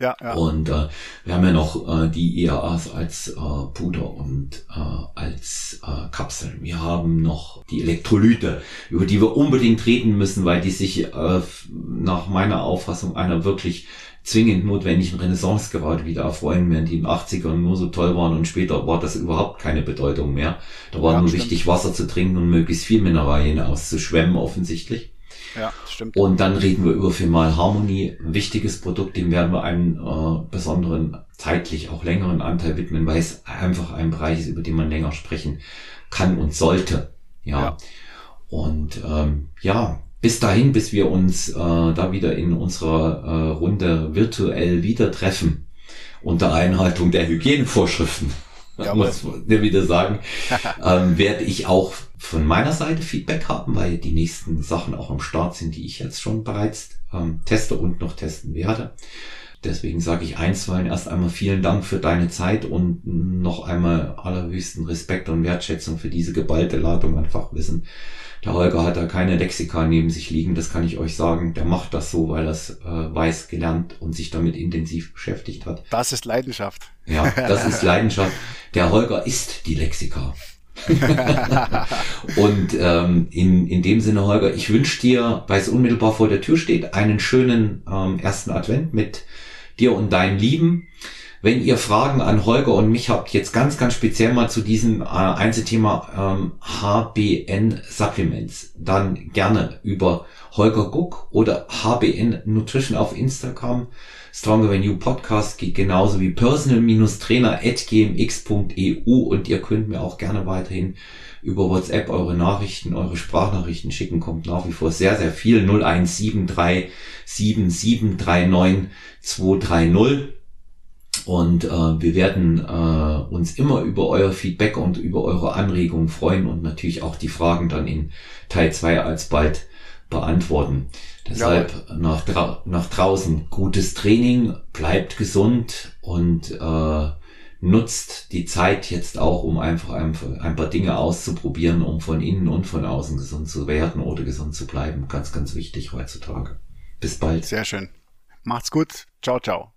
Ja, ja. Und äh, wir haben ja noch äh, die EAAs als äh, Puder und äh, als äh, Kapseln. Wir haben noch die Elektrolyte, über die wir unbedingt reden müssen, weil die sich äh, nach meiner Auffassung einer wirklich zwingend notwendigen Renaissance gerade wieder erfreuen, während die in den 80ern nur so toll waren und später war das überhaupt keine Bedeutung mehr. Da war ja, nur stimmt. wichtig, Wasser zu trinken und möglichst viel Mineralien auszuschwemmen offensichtlich. Ja, stimmt. Und dann reden wir über Femal Harmony, ein wichtiges Produkt, dem werden wir einen äh, besonderen, zeitlich auch längeren Anteil widmen, weil es einfach ein Bereich ist, über den man länger sprechen kann und sollte. Ja. ja. Und ähm, ja, bis dahin, bis wir uns äh, da wieder in unserer äh, Runde virtuell wieder treffen, unter Einhaltung der Hygienevorschriften, ja, muss man wieder sagen, ähm, werde ich auch von meiner Seite Feedback haben, weil die nächsten Sachen auch am Start sind, die ich jetzt schon bereits ähm, teste und noch testen werde. Deswegen sage ich einstweilen erst einmal vielen Dank für deine Zeit und noch einmal allerhöchsten Respekt und Wertschätzung für diese geballte Ladung an Fachwissen. Der Holger hat da keine Lexika neben sich liegen, das kann ich euch sagen. Der macht das so, weil er es äh, weiß, gelernt und sich damit intensiv beschäftigt hat. Das ist Leidenschaft. Ja, das ist Leidenschaft. Der Holger ist die Lexika. und ähm, in, in dem Sinne, Holger, ich wünsche dir, weil es unmittelbar vor der Tür steht, einen schönen ähm, ersten Advent mit dir und deinen Lieben. Wenn ihr Fragen an Holger und mich habt, jetzt ganz, ganz speziell mal zu diesem äh, Einzelthema ähm, HBN Supplements, dann gerne über Holger Guck oder HBN Nutrition auf Instagram. Stronger Than You Podcast geht genauso wie personal-trainer.gmx.eu und ihr könnt mir auch gerne weiterhin über WhatsApp eure Nachrichten, eure Sprachnachrichten schicken. Kommt nach wie vor sehr, sehr viel. 0173 7739 230. Und äh, wir werden äh, uns immer über euer Feedback und über eure Anregungen freuen und natürlich auch die Fragen dann in Teil 2 alsbald beantworten. Deshalb ja. nach, dra nach draußen gutes Training, bleibt gesund und äh, nutzt die Zeit jetzt auch, um einfach ein, paar Dinge auszuprobieren, um von innen und von außen gesund zu werden oder gesund zu bleiben. Ganz, ganz wichtig heutzutage. Bis bald. Sehr schön. Macht's gut. Ciao, ciao.